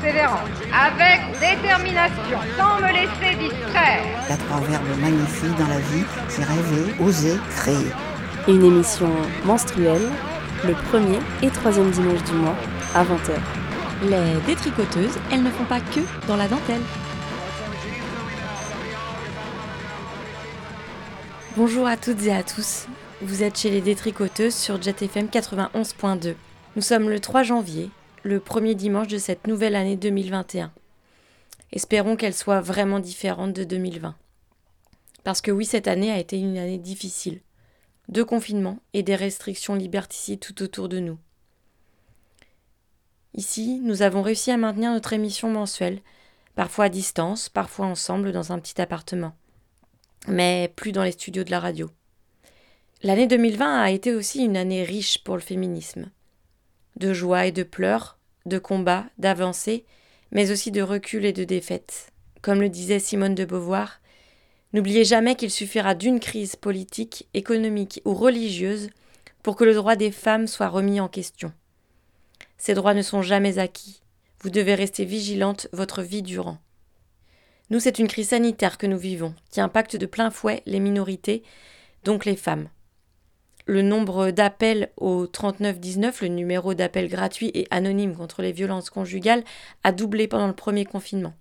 persévérance, avec détermination, sans me laisser distraire. Il y a trois verbes magnifiques dans la vie, c'est rêver, oser, créer. Une émission menstruelle, le premier et troisième dimanche du mois, à 20h. Les détricoteuses, elles ne font pas que dans la dentelle. Bonjour à toutes et à tous. Vous êtes chez les détricoteuses sur JetFM 91.2. Nous sommes le 3 janvier, le premier dimanche de cette nouvelle année 2021. Espérons qu'elle soit vraiment différente de 2020. Parce que oui, cette année a été une année difficile. Deux confinements et des restrictions liberticides tout autour de nous. Ici, nous avons réussi à maintenir notre émission mensuelle, parfois à distance, parfois ensemble dans un petit appartement, mais plus dans les studios de la radio. L'année 2020 a été aussi une année riche pour le féminisme. De joie et de pleurs, de combats, d'avancées, mais aussi de recul et de défaites. Comme le disait Simone de Beauvoir, n'oubliez jamais qu'il suffira d'une crise politique, économique ou religieuse pour que le droit des femmes soit remis en question. Ces droits ne sont jamais acquis. Vous devez rester vigilante votre vie durant. Nous, c'est une crise sanitaire que nous vivons, qui impacte de plein fouet les minorités, donc les femmes. Le nombre d'appels au 3919, le numéro d'appel gratuit et anonyme contre les violences conjugales, a doublé pendant le premier confinement.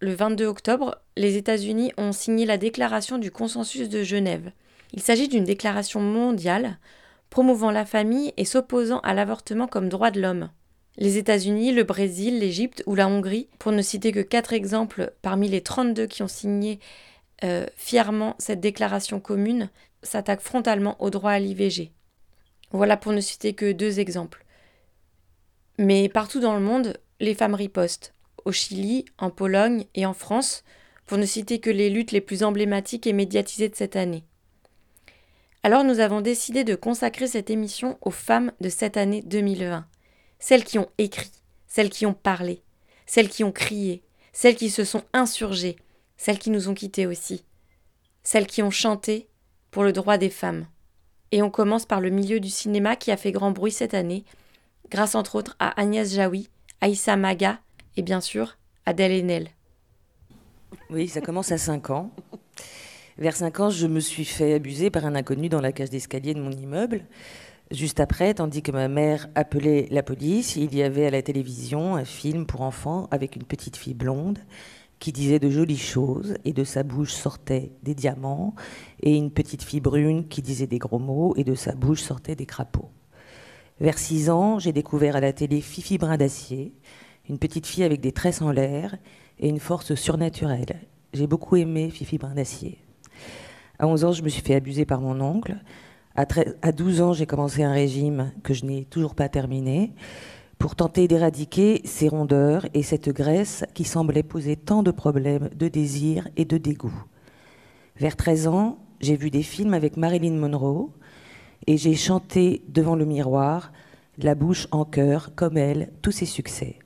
Le 22 octobre, les États-Unis ont signé la déclaration du consensus de Genève. Il s'agit d'une déclaration mondiale promouvant la famille et s'opposant à l'avortement comme droit de l'homme. Les États-Unis, le Brésil, l'Égypte ou la Hongrie, pour ne citer que quatre exemples parmi les 32 qui ont signé euh, fièrement cette déclaration commune, s'attaquent frontalement au droit à l'IVG. Voilà pour ne citer que deux exemples. Mais partout dans le monde, les femmes ripostent. Au Chili, en Pologne et en France, pour ne citer que les luttes les plus emblématiques et médiatisées de cette année. Alors nous avons décidé de consacrer cette émission aux femmes de cette année 2020 celles qui ont écrit, celles qui ont parlé, celles qui ont crié, celles qui se sont insurgées, celles qui nous ont quittés aussi, celles qui ont chanté pour le droit des femmes. Et on commence par le milieu du cinéma qui a fait grand bruit cette année, grâce entre autres à Agnès Jaoui, Aïssa Maga et bien sûr Adèle Haenel. Oui, ça commence à 5 ans. Vers 5 ans, je me suis fait abuser par un inconnu dans la cage d'escalier de mon immeuble. Juste après, tandis que ma mère appelait la police, il y avait à la télévision un film pour enfants avec une petite fille blonde qui disait de jolies choses et de sa bouche sortaient des diamants et une petite fille brune qui disait des gros mots et de sa bouche sortaient des crapauds. Vers six ans, j'ai découvert à la télé Fifi Brin d'Acier, une petite fille avec des tresses en l'air et une force surnaturelle. J'ai beaucoup aimé Fifi Brin d'Acier. À 11 ans, je me suis fait abuser par mon oncle. À, 12 ans, j'ai commencé un régime que je n'ai toujours pas terminé pour tenter d'éradiquer ces rondeurs et cette graisse qui semblait poser tant de problèmes de désir et de dégoût. Vers 13 ans, j'ai vu des films avec Marilyn Monroe et j'ai chanté devant le miroir, la bouche en cœur, comme elle, tous ses succès.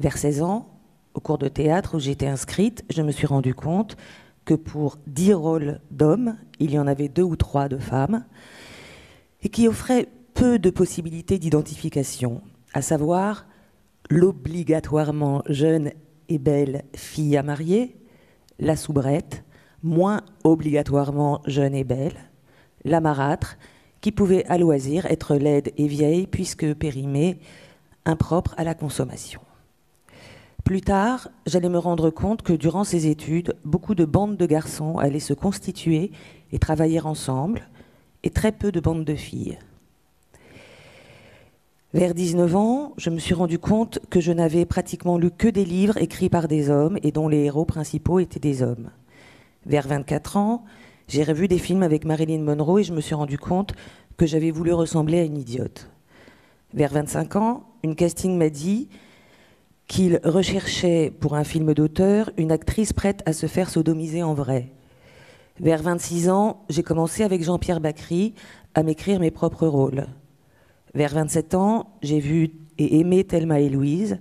Vers 16 ans, au cours de théâtre où j'étais inscrite, je me suis rendu compte que pour dix rôles d'hommes, il y en avait deux ou trois de femmes, et qui offraient peu de possibilités d'identification, à savoir l'obligatoirement jeune et belle fille à marier, la soubrette, moins obligatoirement jeune et belle, la marâtre, qui pouvait à loisir être laide et vieille puisque périmée, impropre à la consommation. Plus tard, j'allais me rendre compte que durant ces études, beaucoup de bandes de garçons allaient se constituer et travailler ensemble, et très peu de bandes de filles. Vers 19 ans, je me suis rendu compte que je n'avais pratiquement lu que des livres écrits par des hommes et dont les héros principaux étaient des hommes. Vers 24 ans, j'ai revu des films avec Marilyn Monroe et je me suis rendu compte que j'avais voulu ressembler à une idiote. Vers 25 ans, une casting m'a dit qu'il recherchait pour un film d'auteur une actrice prête à se faire sodomiser en vrai. Vers 26 ans, j'ai commencé avec Jean-Pierre Bacry à m'écrire mes propres rôles. Vers 27 ans, j'ai vu et aimé Thelma et Louise,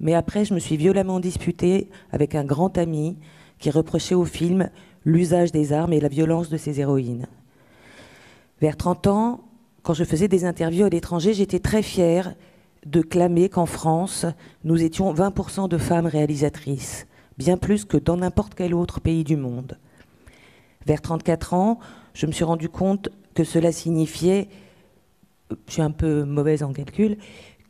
mais après, je me suis violemment disputée avec un grand ami qui reprochait au film l'usage des armes et la violence de ses héroïnes. Vers 30 ans, quand je faisais des interviews à l'étranger, j'étais très fière de clamer qu'en France, nous étions 20% de femmes réalisatrices, bien plus que dans n'importe quel autre pays du monde. Vers 34 ans, je me suis rendu compte que cela signifiait, je suis un peu mauvaise en calcul,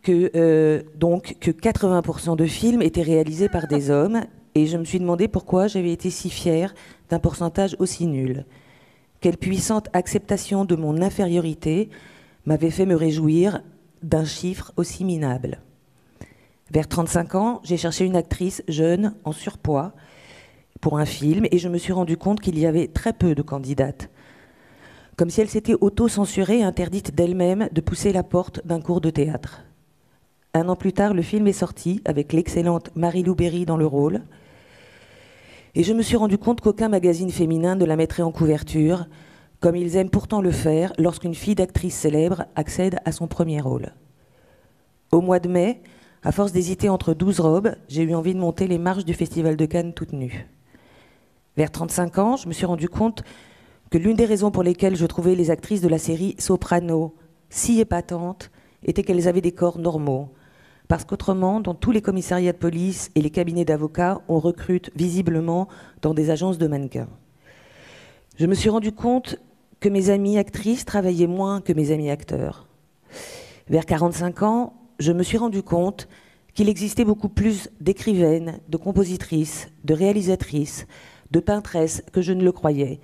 que, euh, donc, que 80% de films étaient réalisés par des hommes, et je me suis demandé pourquoi j'avais été si fière d'un pourcentage aussi nul. Quelle puissante acceptation de mon infériorité m'avait fait me réjouir d'un chiffre aussi minable. Vers 35 ans, j'ai cherché une actrice jeune, en surpoids, pour un film, et je me suis rendu compte qu'il y avait très peu de candidates. Comme si elle s'était auto-censurée et interdite d'elle-même de pousser la porte d'un cours de théâtre. Un an plus tard, le film est sorti, avec l'excellente Marie-Lou Berry dans le rôle. Et je me suis rendu compte qu'aucun magazine féminin ne la mettrait en couverture, comme ils aiment pourtant le faire lorsqu'une fille d'actrice célèbre accède à son premier rôle. Au mois de mai, à force d'hésiter entre douze robes, j'ai eu envie de monter les marches du Festival de Cannes toute nue. Vers 35 ans, je me suis rendu compte que l'une des raisons pour lesquelles je trouvais les actrices de la série Soprano si épatantes était qu'elles avaient des corps normaux. Parce qu'autrement, dans tous les commissariats de police et les cabinets d'avocats, on recrute visiblement dans des agences de mannequins. Je me suis rendu compte que mes amies actrices travaillaient moins que mes amis acteurs. Vers 45 ans, je me suis rendu compte qu'il existait beaucoup plus d'écrivaines, de compositrices, de réalisatrices, de peintresses que je ne le croyais,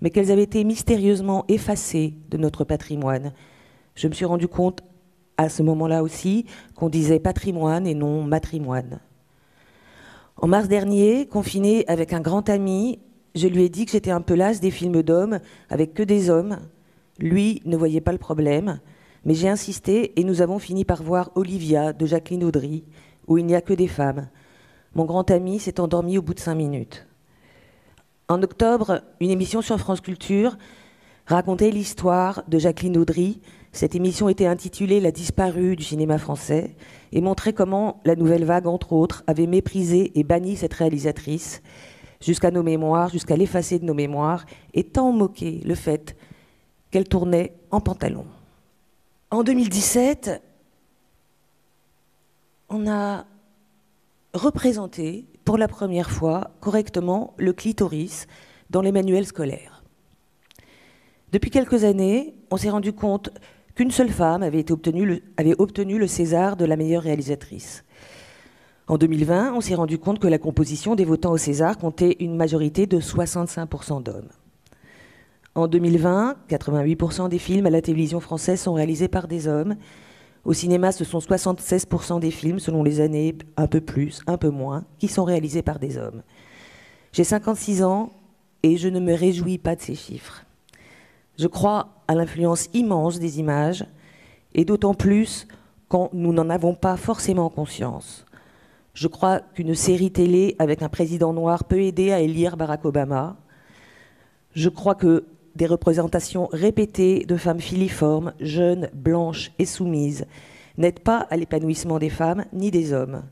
mais qu'elles avaient été mystérieusement effacées de notre patrimoine. Je me suis rendu compte à ce moment-là aussi qu'on disait patrimoine et non matrimoine. En mars dernier, confiné avec un grand ami, je lui ai dit que j'étais un peu lasse des films d'hommes avec que des hommes. Lui ne voyait pas le problème, mais j'ai insisté et nous avons fini par voir Olivia de Jacqueline Audry, où il n'y a que des femmes. Mon grand ami s'est endormi au bout de cinq minutes. En octobre, une émission sur France Culture racontait l'histoire de Jacqueline Audry. Cette émission était intitulée La disparue du cinéma français et montrait comment la nouvelle vague, entre autres, avait méprisé et banni cette réalisatrice jusqu'à nos mémoires, jusqu'à l'effacer de nos mémoires, et tant moqué le fait qu'elle tournait en pantalon. En 2017, on a représenté pour la première fois correctement le clitoris dans les manuels scolaires. Depuis quelques années, on s'est rendu compte qu'une seule femme avait, obtenu le, obtenu le César de la meilleure réalisatrice. En 2020, on s'est rendu compte que la composition des votants au César comptait une majorité de 65% d'hommes. En 2020, 88% des films à la télévision française sont réalisés par des hommes. Au cinéma, ce sont 76% des films, selon les années, un peu plus, un peu moins, qui sont réalisés par des hommes. J'ai 56 ans et je ne me réjouis pas de ces chiffres. Je crois à l'influence immense des images, et d'autant plus quand nous n'en avons pas forcément conscience. Je crois qu'une série télé avec un président noir peut aider à élire Barack Obama. Je crois que des représentations répétées de femmes filiformes, jeunes, blanches et soumises n'aident pas à l'épanouissement des femmes ni des hommes.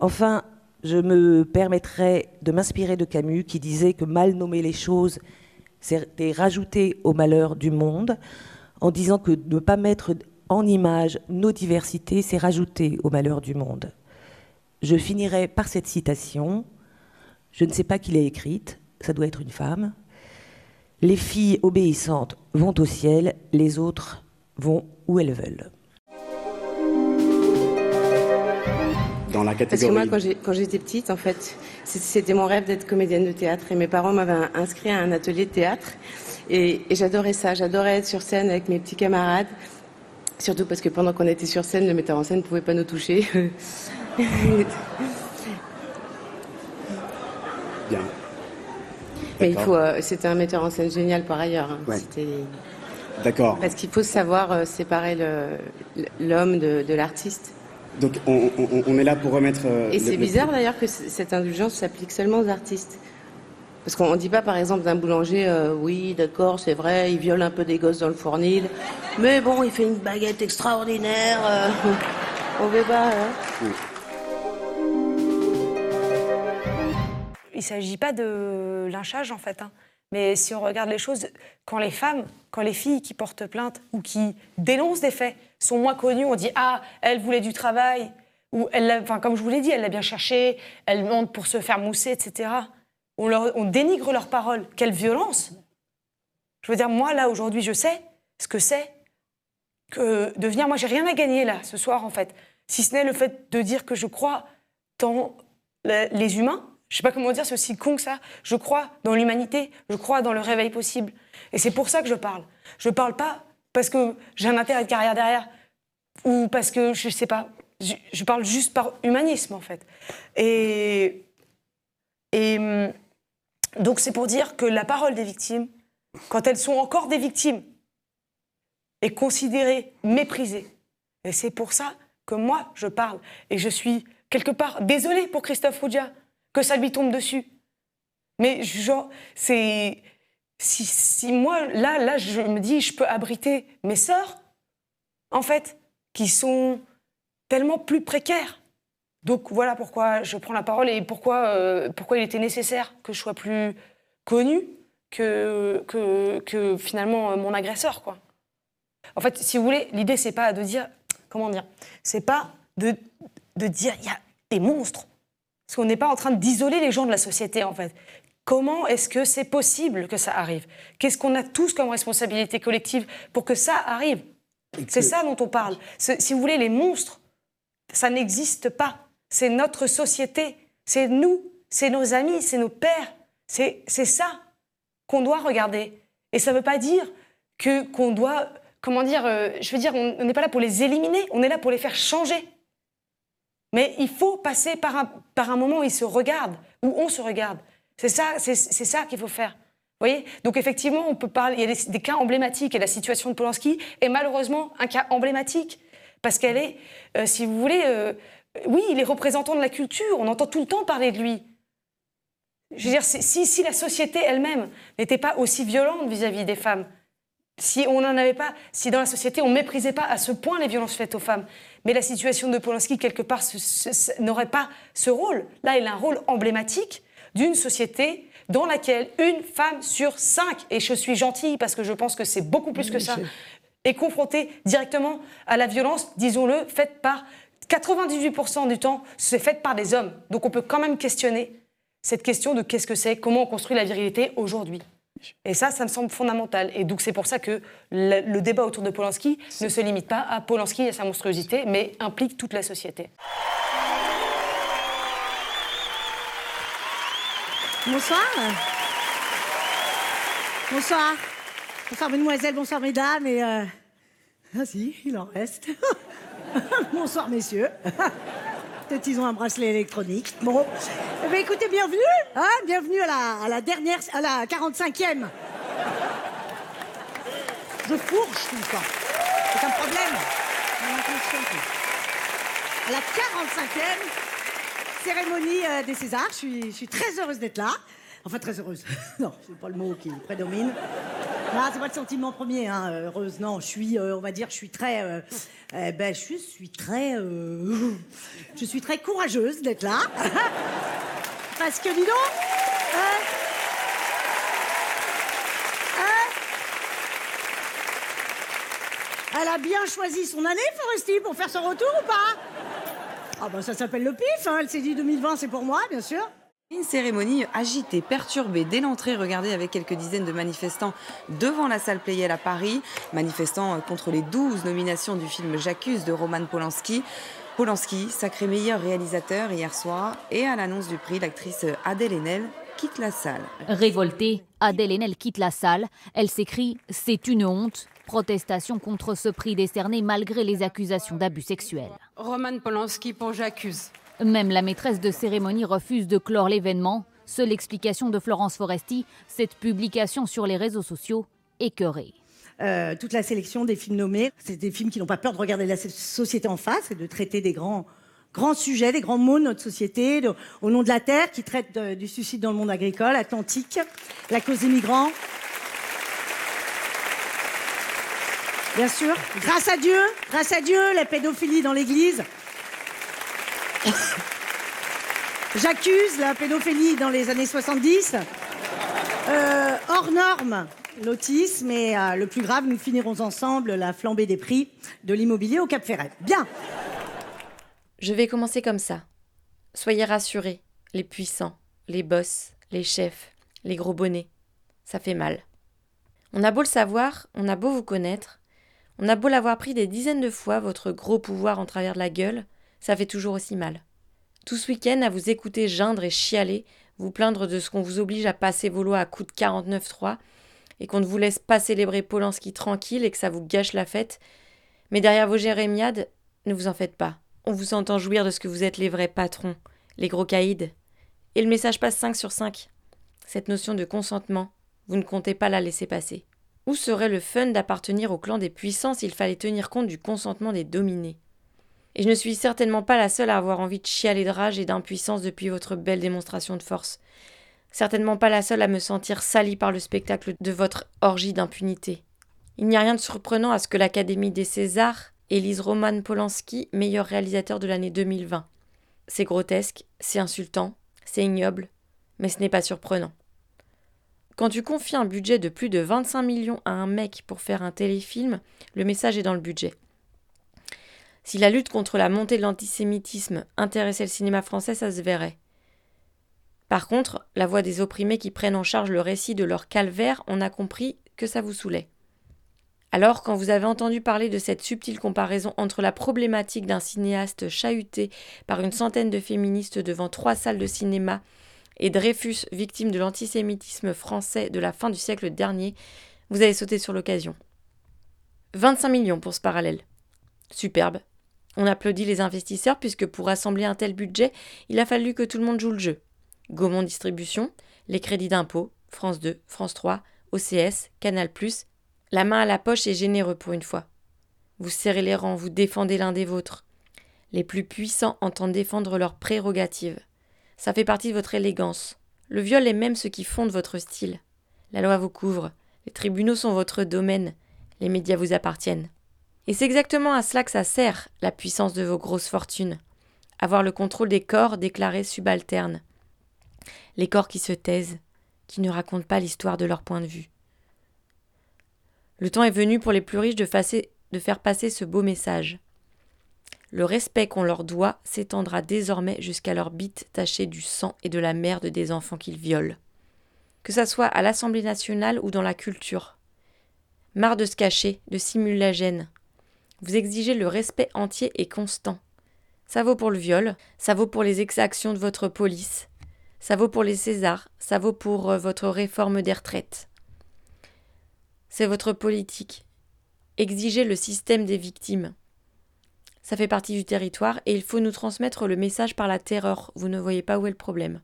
Enfin, je me permettrai de m'inspirer de Camus qui disait que mal nommer les choses, c'était rajouter au malheur du monde, en disant que ne pas mettre en image nos diversités, c'est rajouter au malheur du monde. Je finirai par cette citation. Je ne sais pas qui l'a écrite, ça doit être une femme. Les filles obéissantes vont au ciel, les autres vont où elles veulent. Dans la Parce que moi, quand j'étais petite, en fait, c'était mon rêve d'être comédienne de théâtre. Et mes parents m'avaient inscrit à un atelier de théâtre. Et, et j'adorais ça. J'adorais être sur scène avec mes petits camarades. Surtout parce que pendant qu'on était sur scène, le metteur en scène ne pouvait pas nous toucher. Mais il faut. euh, c'était un metteur en scène génial par ailleurs. hein. Ouais. D'accord. Parce qu'il faut savoir euh, séparer l'homme de, de l'artiste. Donc on, on- on est là pour remettre. euh, Et c'est le- bizarre d'ailleurs que cette indulgence s'applique seulement aux artistes. Parce qu'on ne dit pas, par exemple, d'un boulanger, euh, oui, d'accord, c'est vrai, il viole un peu des gosses dans le fournil, mais bon, il fait une baguette extraordinaire. euh, on veut pas. hein. Il ne s'agit pas de lynchage en fait. hein. Mais si on regarde les choses, quand les femmes, quand les filles qui portent plainte ou qui dénoncent des faits sont moins connues, on dit ah elle voulait du travail ou elle, enfin comme je vous l'ai dit, elle l'a bien cherché, elle monte pour se faire mousser, etc. On, dénigre leurs paroles. Quelle violence Je veux dire moi là aujourd'hui je sais ce que c'est que de venir. Moi j'ai rien à gagner là ce soir en fait, si ce n'est le fait de dire que je crois dans les humains. Je sais pas comment dire, c'est aussi con que ça. Je crois dans l'humanité, je crois dans le réveil possible. Et c'est pour ça que je parle. Je parle pas parce que j'ai un intérêt de carrière derrière ou parce que je sais pas. Je, parle juste par humanisme en fait. Et, et hum, donc c'est pour dire que la parole des victimes, quand elles sont encore des victimes, est considérée, méprisée. Et c'est pour ça que moi, je parle. Et je suis quelque part désolée pour Christophe Roudia que ça lui tombe dessus. Mais genre, c'est. Si, moi, là, là, je me dis, je peux abriter mes sœurs, en fait, qui sont tellement plus précaires. Donc voilà pourquoi je prends la parole et pourquoi, euh, pourquoi il était nécessaire que je sois plus connue que, que, que finalement euh, mon agresseur, quoi. En fait, si vous voulez, l'idée, c'est pas de dire. Comment dire C'est pas de, de dire il y a des monstres. Parce qu'on n'est pas en train d'isoler les gens de la société, en fait. Comment est-ce que c'est possible que ça arrive? Qu'est-ce qu'on a tous comme responsabilité collective pour que ça arrive? C'est ça dont on parle. Si vous voulez, les monstres, ça n'existe pas. C'est notre société. C'est nous. C'est nos amis. C'est nos pères. C'est ça qu'on doit regarder. Et ça ne veut pas dire que qu'on doit, comment dire, euh, je veux dire, on n'est pas là pour les éliminer, on est là pour les faire changer. Mais il faut passer par un, par un moment où ils se regardent, où on se regarde. C'est ça, c'est ça qu'il faut faire. Voyez? Donc effectivement, on peut parler, il y a des, cas emblématiques et la situation de Polanski est malheureusement un cas emblématique parce qu'elle est, euh, si vous voulez, euh, oui, il est représentant de la culture. On entend tout le temps parler de lui. Je veux dire, si, si la société elle-même n'était pas aussi violente vis-à-vis des femmes, si on n'en avait pas, si dans la société on méprisait pas à ce point les violences faites aux femmes, mais la situation de Polanski quelque part n'aurait pas ce rôle. Là, il a un rôle emblématique d'une société dans laquelle une femme sur cinq, et je suis gentille parce que je pense que c'est beaucoup plus que ça, est confrontée directement à la violence, disons-le, faite par 98% du temps, c'est faite par des hommes. Donc on peut quand même questionner cette question de qu'est-ce que c'est, comment on construit la virilité aujourd'hui. Et ça, ça me semble fondamental. Et donc c'est pour ça que le, débat autour de Polanski ne se limite pas à Polanski et à sa monstruosité, mais implique toute la société. Bonsoir. Bonsoir. Bonsoir, mesdemoiselles, bonsoir, mesdames. Et euh... Ah si, il en reste. bonsoir, messieurs. Peut-être ils ont un bracelet électronique. Bon. Eh bien, écoutez, bienvenue. Hein, bienvenue à la, dernière, à la 45e. Je fourche tout le temps. C'est un problème. À la 45e cérémonie euh, des Césars. Je suis très heureuse d'être là. Enfin, très heureuse. non, c'est pas le mot qui prédomine. Non, c'est pas le sentiment premier, hein, heureuse. Non, je suis, euh, on va dire, je suis très, euh, eh ben, je suis, très, euh, je suis très courageuse d'être là. Parce que, dis donc, hein, hein, elle a bien choisi son année, Foresti, pour faire son retour ou pas? Ah bah ça s'appelle le pif, hein. elle s'est dit 2020 c'est pour moi, bien sûr. Une cérémonie agitée, perturbée dès l'entrée, regardée avec quelques dizaines de manifestants devant la salle Playel à Paris, manifestant contre les 12 nominations du film J'accuse de Roman Polanski. Polanski, sacré meilleur réalisateur hier soir, et à l'annonce du prix, l'actrice Adèle Haenel quitte la salle. Révoltée, Adèle Haenel quitte la salle. Elle s'écrie C'est une honte. Protestation contre ce prix décerné malgré les accusations d'abus sexuels. Roman Polanski pour J'accuse. Même la maîtresse de cérémonie refuse de clore l'événement. Seule explication de Florence Foresti, cette publication sur les réseaux sociaux écœurée. Euh, toute la sélection des films nommés, c'est des films qui n'ont pas peur de regarder la société en face et de traiter des grands grands sujets, des grands mots de notre société, au nom de la terre, qui traite du suicide dans le monde agricole, atlantique, la cause des migrants. Bien sûr, grâce à Dieu, grâce à Dieu, la pédophilie dans l'Église. J'accuse la pédophilie dans les années 70. Euh, hors norme, l'autisme et euh, le plus grave, nous finirons ensemble la flambée des prix de l'immobilier au Cap Ferret. Bien. Je vais commencer comme ça. Soyez rassurés, les puissants, les boss, les chefs, les gros bonnets. Ça fait mal. On a beau le savoir, on a beau vous connaître, on a beau l'avoir pris des dizaines de fois, votre gros pouvoir en travers de la gueule, ça fait toujours aussi mal. Tout ce week-end à vous écouter geindre et chialer, vous plaindre de ce qu'on vous oblige à passer vos lois à coups de 49-3 et qu'on ne vous laisse pas célébrer Polanski tranquille et que ça vous gâche la fête. Mais derrière vos jérémiades, ne vous en faites pas. On vous entend jouir de ce que vous êtes les vrais patrons, les gros caïds. Et le message passe 5 sur 5. Cette notion de consentement, vous ne comptez pas la laisser passer. Où serait le fun d'appartenir au clan des puissants s'il fallait tenir compte du consentement des dominés Et je ne suis certainement pas la seule à avoir envie de chialer de rage et d'impuissance depuis votre belle démonstration de force. Certainement pas la seule à me sentir salie par le spectacle de votre orgie d'impunité. Il n'y a rien de surprenant à ce que l'Académie des Césars élise Roman Polanski meilleur réalisateur de l'année 2020. C'est grotesque, c'est insultant, c'est ignoble, mais ce n'est pas surprenant. Quand tu confies un budget de plus de 25 millions à un mec pour faire un téléfilm, le message est dans le budget. Si la lutte contre la montée de l'antisémitisme intéressait le cinéma français, ça se verrait. Par contre, la voix des opprimés qui prennent en charge le récit de leur calvaire, on a compris que ça vous saoulait. Alors, quand vous avez entendu parler de cette subtile comparaison entre la problématique d'un cinéaste chahuté par une centaine de féministes devant trois salles de cinéma et Dreyfus, victime de l'antisémitisme français de la fin du siècle dernier, vous avez sauté sur l'occasion. 25 millions pour ce parallèle. Superbe. On applaudit les investisseurs puisque pour rassembler un tel budget, il a fallu que tout le monde joue le jeu. Gaumont Distribution, les crédits d'impôt, France 2, France 3, OCS, Canal+, la main à la poche est généreux pour une fois. Vous serrez les rangs, vous défendez l'un des vôtres. Les plus puissants entendent défendre leurs prérogatives. Ça fait partie de votre élégance. Le viol est même ce qui fonde votre style. La loi vous couvre, les tribunaux sont votre domaine, les médias vous appartiennent. Et c'est exactement à cela que ça sert, la puissance de vos grosses fortunes. Avoir le contrôle des corps déclarés subalternes. Les corps qui se taisent, qui ne racontent pas l'histoire de leur point de vue. Le temps est venu pour les plus riches de, faire passer ce beau message. Le respect qu'on leur doit s'étendra désormais jusqu'à leurs bites tachées du sang et de la merde des enfants qu'ils violent. Que ça soit à l'Assemblée nationale ou dans la culture. Marre de se cacher, de simuler. Vous exigez le respect entier et constant. Ça vaut pour le viol, ça vaut pour les exactions de votre police, ça vaut pour les Césars, ça vaut pour euh, votre réforme des retraites. C'est votre politique. Exigez le système des victimes. Ça fait partie du territoire et il faut nous transmettre le message par la terreur. Vous ne voyez pas où est le problème.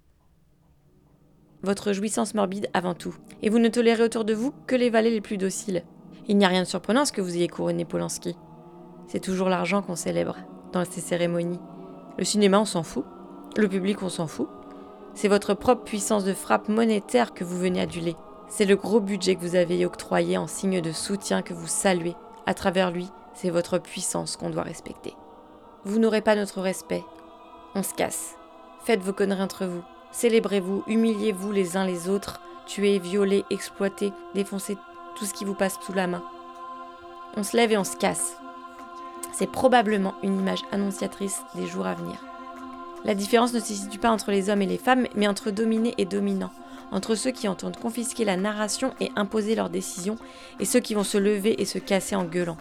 Votre jouissance morbide avant tout. Et vous ne tolérez autour de vous que les valets les plus dociles. Il n'y a rien de surprenant à ce que vous ayez couronné Polanski. C'est toujours l'argent qu'on célèbre dans ces cérémonies. Le cinéma, on s'en fout. Le public, on s'en fout. C'est votre propre puissance de frappe monétaire que vous venez aduler. C'est le gros budget que vous avez octroyé en signe de soutien que vous saluez. À travers lui, c'est votre puissance qu'on doit respecter. Vous n'aurez pas notre respect. On se casse. Faites vos conneries entre vous. Célébrez-vous, humiliez-vous les uns les autres, tuez, violez, exploitez, défoncez tout ce qui vous passe sous la main. On se lève et on se casse. C'est probablement une image annonciatrice des jours à venir. La différence ne se situe pas entre les hommes et les femmes, mais entre dominés et dominants, entre ceux qui entendent confisquer la narration et imposer leurs décisions, et ceux qui vont se lever et se casser en gueulant.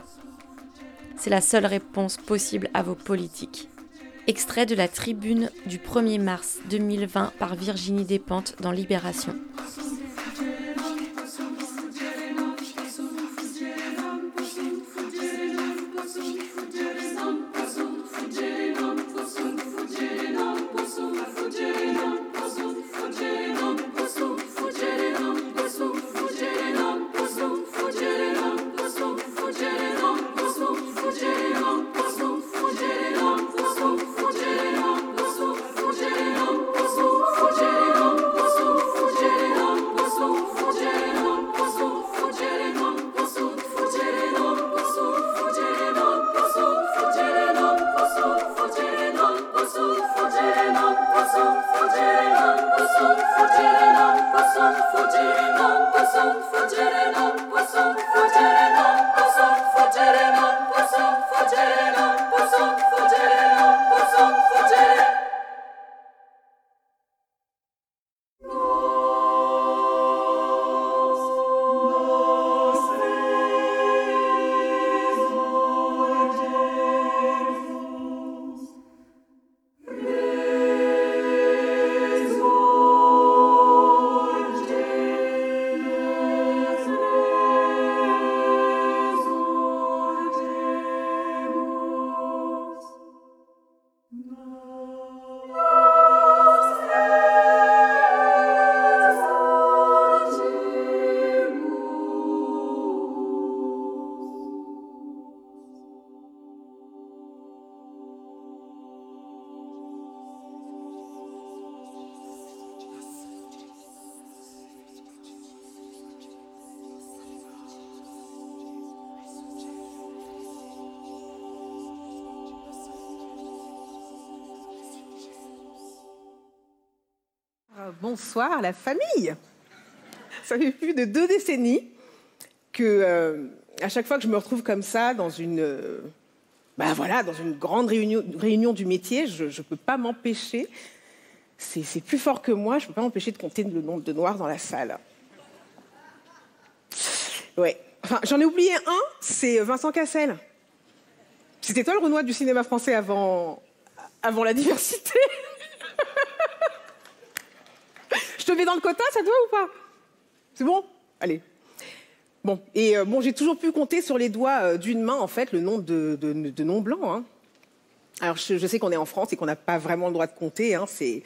C'est la seule réponse possible à vos politiques. Extrait de la tribune du 1er mars 2020 par Virginie Despentes dans Libération. Bonsoir la famille. Ça fait plus de deux décennies que, euh, à chaque fois que je me retrouve comme ça dans une, bah voilà, dans une grande réunion, réunion du métier, je ne peux pas m'empêcher. C'est plus fort que moi. Je ne peux pas m'empêcher de compter le nombre de noirs dans la salle. Ouais. Enfin, j'en ai oublié un. C'est Vincent Cassel. C'était toi le Renoir du cinéma français avant, avant la diversité? Je te mets dans le quota, ça te va ou pas? C'est bon? Allez. Bon, et euh, bon, j'ai toujours pu compter sur les doigts euh, d'une main, en fait, le nombre de, de, noms blancs. Hein. Alors, je, sais qu'on est en France et qu'on n'a pas vraiment le droit de compter. Hein, c'est...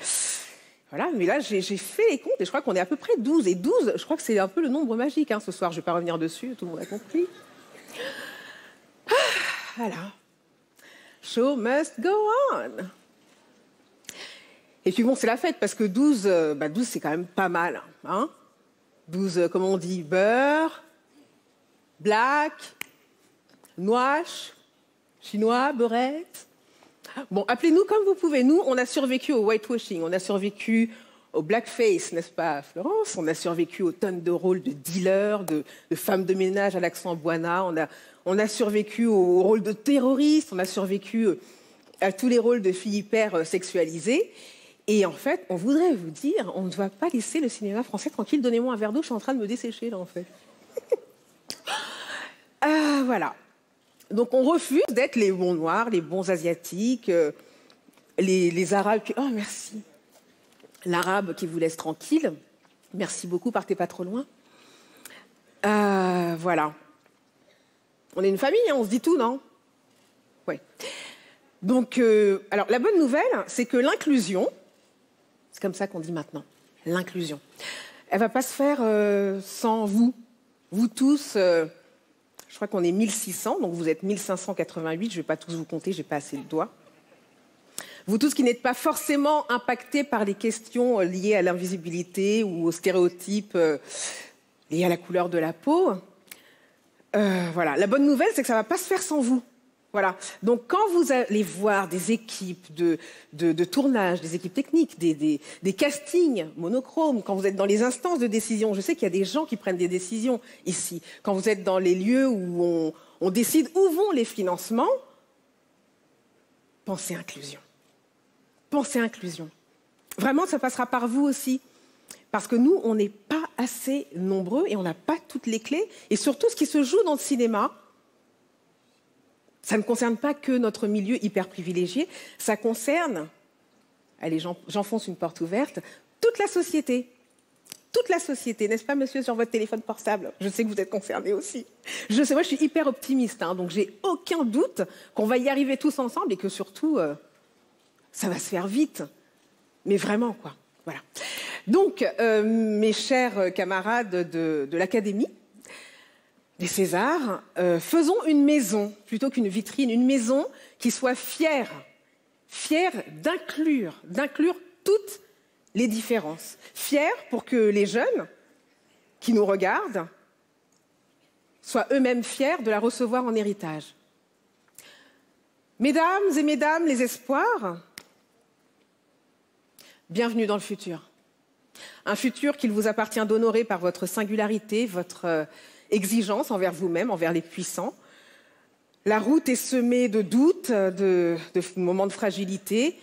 Voilà, mais là, j'ai, fait les comptes et je crois qu'on est à peu près 12. Et 12, je crois que c'est un peu le nombre magique hein, ce soir. Je ne vais pas revenir dessus, tout le monde a compris. Ah, voilà. Show must go on. Et puis bon, c'est la fête parce que 12, euh, bah 12 c'est quand même pas mal. Hein 12, euh, comment on dit Beurre, black, noix, chinois, beurette. Bon, appelez-nous comme vous pouvez. Nous, on a survécu au whitewashing, on a survécu au blackface, n'est-ce pas, Florence? On a survécu aux tonnes de rôles de dealers, de, femmes de ménage à l'accent boina. On a, on a survécu au rôle de terroristes. On a survécu euh, à tous les rôles de filles hyper sexualisées. Et en fait, on voudrait vous dire, on ne doit pas laisser le cinéma français tranquille. Donnez-moi un verre d'eau, je suis en train de me dessécher là en fait. Ah, voilà. Donc on refuse d'être les bons noirs, les bons asiatiques, euh, les, arabes qui... Oh merci. L'arabe qui vous laisse tranquille. Merci beaucoup, partez pas trop loin. Euh, voilà. On est une famille, hein, on se dit tout, non? Oui. Donc, euh, alors la bonne nouvelle, c'est que l'inclusion, c'est comme ça qu'on dit maintenant, l'inclusion. Elle va pas se faire euh, sans vous. Vous tous, euh, je crois qu'on est 1600, donc vous êtes 1588, je ne vais pas tous vous compter, j'ai pas assez de doigts. Vous tous qui n'êtes pas forcément impactés par les questions euh, liées à l'invisibilité ou aux stéréotypes liés à la couleur de la peau. voilà. La bonne nouvelle, c'est que ça ne va pas se faire sans vous. Voilà. Donc, quand vous allez voir des équipes de, tournage, des équipes techniques, des, castings monochromes, quand vous êtes dans les instances de décision, je sais qu'il y a des gens qui prennent des décisions ici. Quand vous êtes dans les lieux où on, on décide où vont les financements, pensez inclusion. Pensez inclusion. Vraiment, ça passera par vous aussi. Parce que nous, on n'est pas assez nombreux et on n'a pas toutes les clés. Et surtout, ce qui se joue dans le cinéma, ça ne concerne pas que notre milieu hyper privilégié, ça concerne, allez, j'enfonce une porte ouverte, toute la société. Toute la société, n'est-ce pas, monsieur, sur votre téléphone portable? Je sais que vous êtes concerné aussi. Je sais, moi, je suis hyper optimiste, hein, donc j'ai aucun doute qu'on va y arriver tous ensemble et que surtout, euh, ça va se faire vite. Mais vraiment, quoi. Voilà. Donc, euh, mes chers camarades de l'Académie, des Césars, euh, faisons une maison plutôt qu'une vitrine, une maison qui soit fière, fière d'inclure, d'inclure toutes les différences, fière pour que les jeunes qui nous regardent soient eux-mêmes fiers de la recevoir en héritage. Mesdames et mesdames les espoirs, bienvenue dans le futur. Un futur qu'il vous appartient d'honorer par votre singularité, votre euh, exigence envers vous-même, envers les puissants. La route est semée de doutes, de, moments de fragilité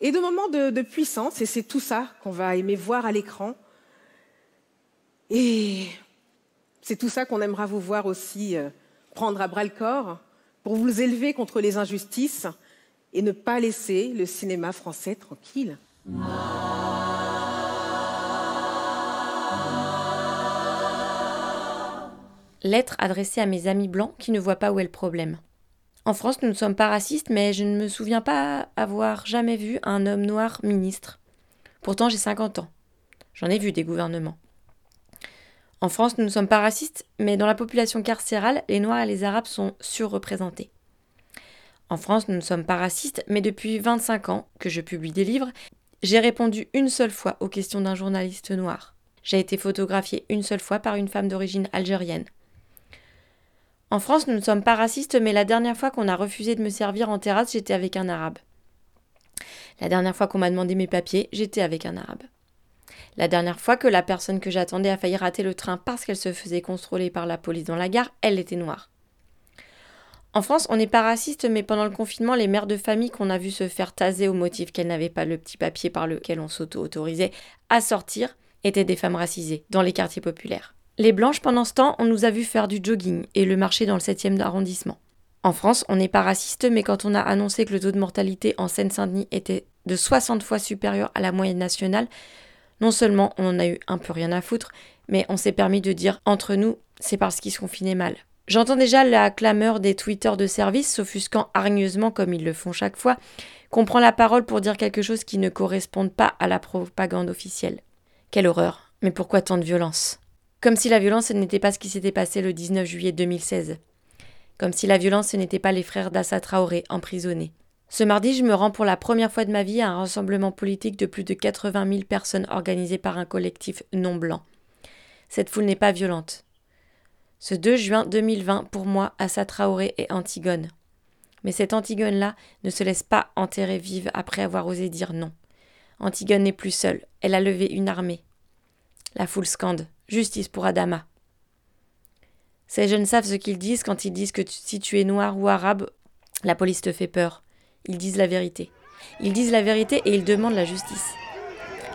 et de moments de, de puissance. Et c'est tout ça qu'on va aimer voir à l'écran. Et c'est tout ça qu'on aimera vous voir aussi euh, prendre à bras le corps pour vous élever contre les injustices et ne pas laisser le cinéma français tranquille. Lettre adressée à mes amis blancs qui ne voient pas où est le problème. En France, nous ne sommes pas racistes, mais je ne me souviens pas avoir jamais vu un homme noir ministre. Pourtant, j'ai 50 ans. J'en ai vu des gouvernements. En France, nous ne sommes pas racistes, mais dans la population carcérale, les Noirs et les Arabes sont surreprésentés. En France, nous ne sommes pas racistes, mais depuis 25 ans que je publie des livres, j'ai répondu une seule fois aux questions d'un journaliste noir. J'ai été photographiée une seule fois par une femme d'origine algérienne. En France, nous ne sommes pas racistes, mais la dernière fois qu'on a refusé de me servir en terrasse, j'étais avec un arabe. La dernière fois qu'on m'a demandé mes papiers, j'étais avec un arabe. La dernière fois que la personne que j'attendais a failli rater le train parce qu'elle se faisait contrôler par la police dans la gare, elle était noire. En France, on n'est pas raciste, mais pendant le confinement, les mères de famille qu'on a vu se faire taser au motif qu'elles n'avaient pas le petit papier par lequel on s'auto-autorisait à sortir étaient des femmes racisées dans les quartiers populaires. Les blanches, pendant ce temps, on nous a vu faire du jogging et le marché dans le 7e arrondissement. En France, on n'est pas raciste, mais quand on a annoncé que le taux de mortalité en Seine-Saint-Denis était de 60 fois supérieur à la moyenne nationale, non seulement on en a eu un peu rien à foutre, mais on s'est permis de dire entre nous, c'est parce qu'ils se confinaient mal. J'entends déjà la clameur des tweeters de service s'offusquant hargneusement comme ils le font chaque fois, qu'on prend la parole pour dire quelque chose qui ne corresponde pas à la propagande officielle. Quelle horreur. Mais pourquoi tant de violence? Comme si la violence n'était pas ce qui s'était passé le 19 juillet 2016. Comme si la violence ce n'était pas les frères d'Assa Traoré emprisonnés. Ce mardi, je me rends pour la première fois de ma vie à un rassemblement politique de plus de 80 000 personnes organisé par un collectif non blanc. Cette foule n'est pas violente. Ce 2 juin 2020, pour moi, Assa Traoré est Antigone. Mais cette Antigone-là ne se laisse pas enterrer vive après avoir osé dire non. Antigone n'est plus seule, elle a levé une armée. La foule scande Justice pour Adama. Ces jeunes savent ce qu'ils disent quand ils disent que si tu es noir ou arabe, la police te fait peur. Ils disent la vérité. Ils disent la vérité et ils demandent la justice.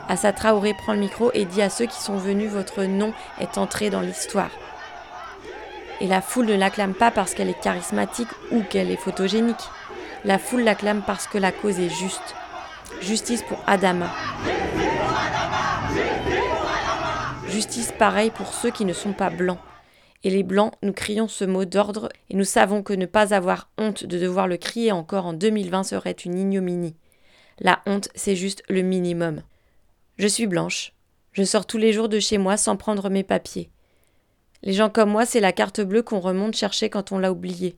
Assa Traoré prend le micro et dit à ceux qui sont venus Votre nom est entré dans l'histoire. Et la foule ne l'acclame pas parce qu'elle est charismatique ou qu'elle est photogénique. La foule l'acclame parce que la cause est juste. Justice pour Adama. Justice pareil pour ceux qui ne sont pas blancs. Et les blancs, nous crions ce mot d'ordre et nous savons que ne pas avoir honte de devoir le crier encore en 2020 serait une ignominie. La honte, c'est juste le minimum. Je suis blanche. Je sors tous les jours de chez moi sans prendre mes papiers. Les gens comme moi, c'est la carte bleue qu'on remonte chercher quand on l'a oubliée.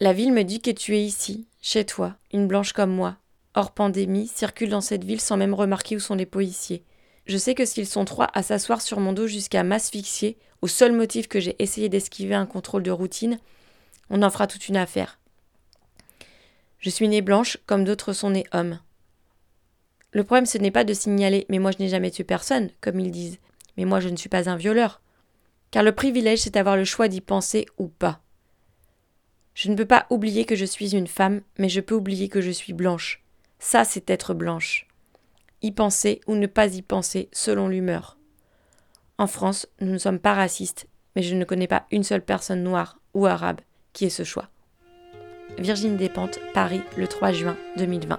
La ville me dit que tu es ici, chez toi, une blanche comme moi, hors pandémie, circule dans cette ville sans même remarquer où sont les policiers. Je sais que s'ils sont trois à s'asseoir sur mon dos jusqu'à m'asphyxier, au seul motif que j'ai essayé d'esquiver un contrôle de routine, on en fera toute une affaire. Je suis née blanche comme d'autres sont nés hommes. Le problème, ce n'est pas de signaler Mais moi je n'ai jamais tué personne, comme ils disent. Mais moi je ne suis pas un violeur car le privilège c'est d'avoir le choix d'y penser ou pas. Je ne peux pas oublier que je suis une femme, mais je peux oublier que je suis blanche. Ça, c'est être blanche. Y penser ou ne pas y penser selon l'humeur. En France, nous ne sommes pas racistes, mais je ne connais pas une seule personne noire ou arabe qui ait ce choix. Virginie Despentes, Paris, le 3 juin 2020.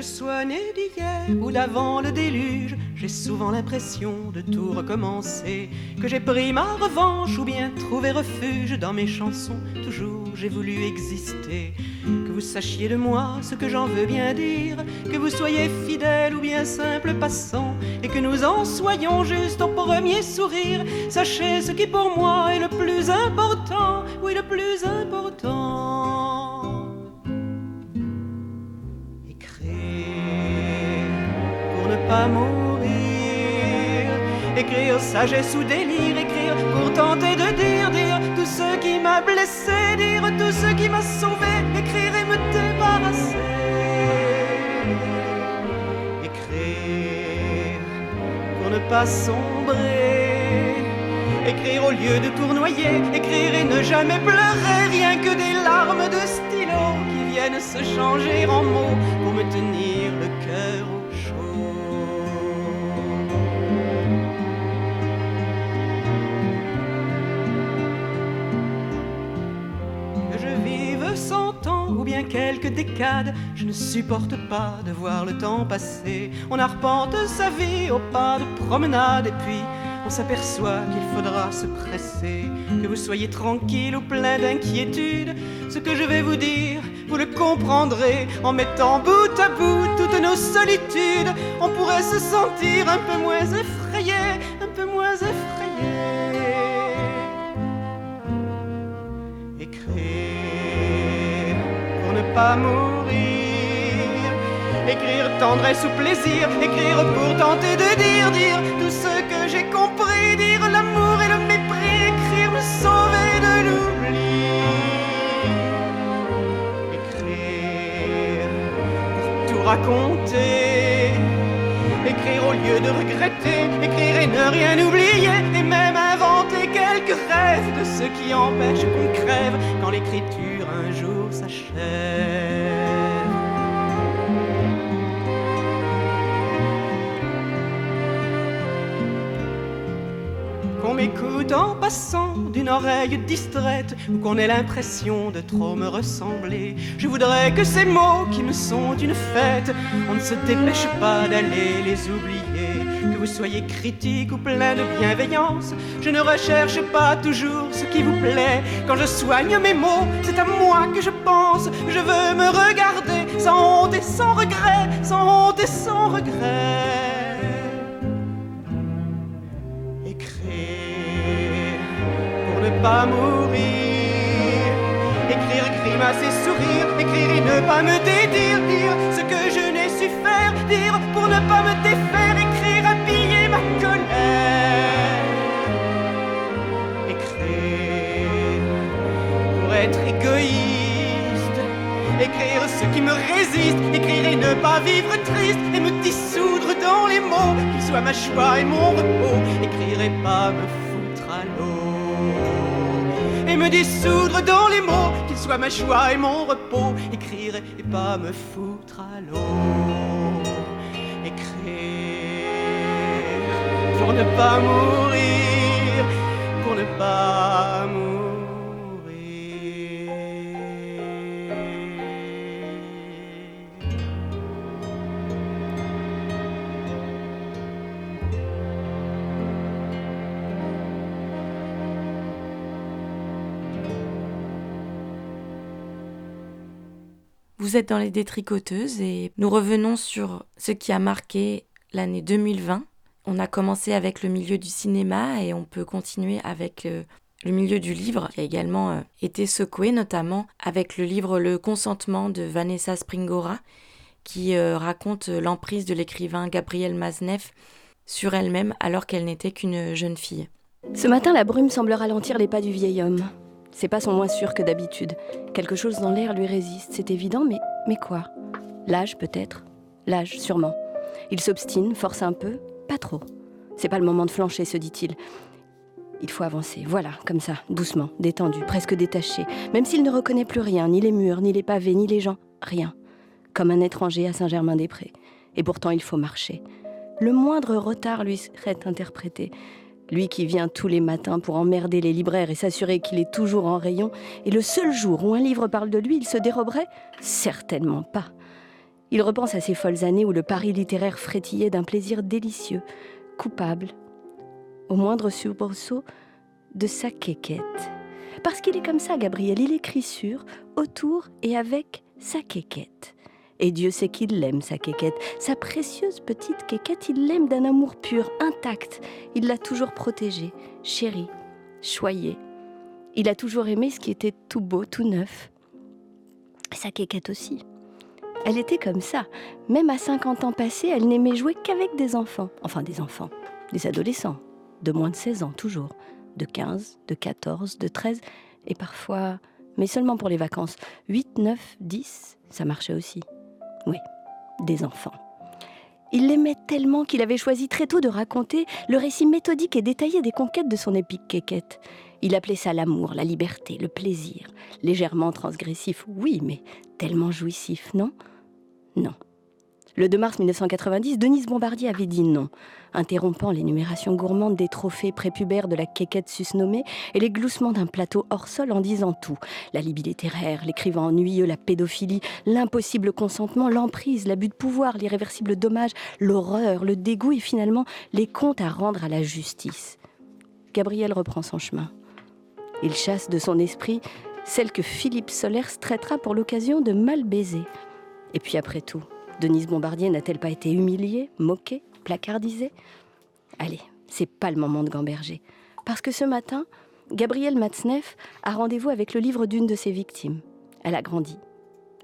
je sois né d'hier ou d'avant le déluge, j'ai souvent l'impression de tout recommencer, que j'ai pris ma revanche ou bien trouvé refuge dans mes chansons. Toujours j'ai voulu exister, que vous sachiez de moi ce que j'en veux bien dire, que vous soyez fidèle ou bien simple passant, et que nous en soyons juste au premier sourire. Sachez ce qui pour moi est le plus important, oui le plus important. pas mourir. Écrire sagesse ou délire, écrire pour tenter de dire, dire tout ce qui m'a blessé, dire tout ce qui m'a sauvé, écrire et me débarrasser. Écrire pour ne pas sombrer. Écrire au lieu de tournoyer, écrire et ne jamais pleurer, rien que des larmes de stylo qui viennent se changer en mots pour me tenir le cœur quelques décades, je ne supporte pas de voir le temps passer. On arpente sa vie au pas de promenade et puis on s'aperçoit qu'il faudra se presser. Que vous soyez tranquille ou plein d'inquiétude, ce que je vais vous dire, vous le comprendrez en mettant bout à bout toutes nos solitudes. On pourrait se sentir un peu moins effrayé, pas mourir. Écrire tendresse ou plaisir, écrire pour tenter de dire, dire tout ce que j'ai compris, dire l'amour et le mépris, écrire me sauver de l'oubli. Écrire pour tout raconter, écrire au lieu de regretter, écrire et ne rien oublier, et même inventer quelques rêves de ce qui empêche qu'on crève quand l'écriture Qu'on m'écoute en passant d'une oreille distraite ou qu'on ait l'impression de trop me ressembler. Je voudrais que ces mots qui me sont une fête, on ne se dépêche pas d'aller les oublier. Que vous soyez critique ou plein de bienveillance, je ne recherche pas toujours ce qui vous plaît. Quand je soigne mes mots, c'est à moi que je pense. Je veux me regarder sans honte et sans regret, sans honte et sans regret. Écrire pour ne pas mourir. Écrire, grimacer, sourire. Écrire et ne pas me dédire. Dire ce que je n'ai su faire. Dire pour ne pas me défaire. Écrire, Écrire pour être égoïste. Écrire ce qui me résiste. Écrire et ne pas vivre triste. Et me dissoudre dans les mots. Qu'ils soient ma joie et mon repos. Écrire et pas me foutre à l'eau. Et me dissoudre dans les mots. Qu'ils soient ma joie et mon repos. Écrire et pas me foutre à l'eau. Pour ne pas mourir. Pour ne pas mourir. Vous êtes dans les détricoteuses et nous revenons sur ce qui a marqué l'année 2020. On a commencé avec le milieu du cinéma et on peut continuer avec euh, le milieu du livre qui a également euh, été secoué, notamment avec le livre Le consentement de Vanessa Springora qui euh, raconte l'emprise de l'écrivain Gabriel Maznev sur elle-même alors qu'elle n'était qu'une jeune fille. Ce matin, la brume semble ralentir les pas du vieil homme. Ses pas sont moins sûrs que d'habitude. Quelque chose dans l'air lui résiste, c'est évident, mais, mais quoi? L'âge peut-être? L'âge, sûrement. Il s'obstine, force un peu, pas trop. C'est pas le moment de flancher, se dit-il. Il faut avancer, voilà, comme ça, doucement, détendu, presque détaché, même s'il ne reconnaît plus rien, ni les murs, ni les pavés, ni les gens, rien. Comme un étranger à Saint-Germain-des-Prés. Et pourtant, il faut marcher. Le moindre retard lui serait interprété. Lui qui vient tous les matins pour emmerder les libraires et s'assurer qu'il est toujours en rayon, et le seul jour où un livre parle de lui, il se déroberait Certainement pas. Il repense à ces folles années où le Paris littéraire frétillait d'un plaisir délicieux, coupable, au moindre soubresaut de sa quéquette. Parce qu'il est comme ça, Gabriel, il écrit sur, autour et avec sa quéquette. Et Dieu sait qu'il l'aime, sa quéquette. Sa précieuse petite quéquette, il l'aime d'un amour pur, intact. Il l'a toujours protégée, chérie, choyée. Il a toujours aimé ce qui était tout beau, tout neuf. Sa quéquette aussi. Elle était comme ça. Même à 50 ans passés, elle n'aimait jouer qu'avec des enfants. Enfin, des enfants. Des adolescents. De moins de 16 ans, toujours. de 15, de 14, de 13, et parfois, mais seulement pour les vacances, 8, 9, 10, ça marchait aussi. Oui, des enfants. Il l'aimait tellement qu'il avait choisi très tôt de raconter le récit méthodique et détaillé des conquêtes de son épique quéquette. Il appelait ça l'amour, la liberté, le plaisir. Légèrement transgressif, oui, mais tellement jouissif, non? Non. Le 2 mars 1990, Denise Bombardier avait dit non, interrompant l'énumération gourmande des trophées prépubères de la quéquette susnommée et les gloussements d'un plateau hors sol en disant tout. La libye littéraire, l'écrivain ennuyeux, la pédophilie, l'impossible consentement, l'emprise, l'abus de pouvoir, l'irréversible dommage, l'horreur, le dégoût et finalement les comptes à rendre à la justice. Gabriel reprend son chemin. Il chasse de son esprit celle que Philippe Solers traitera pour l'occasion de mal baiser. Et puis après tout, Denise Bombardier n'a-t-elle pas été humiliée, moquée, placardisée? Allez, c'est pas le moment de gamberger. Parce que ce matin, Gabrielle Matzneff a rendez-vous avec le livre d'une de ses victimes. Elle a grandi,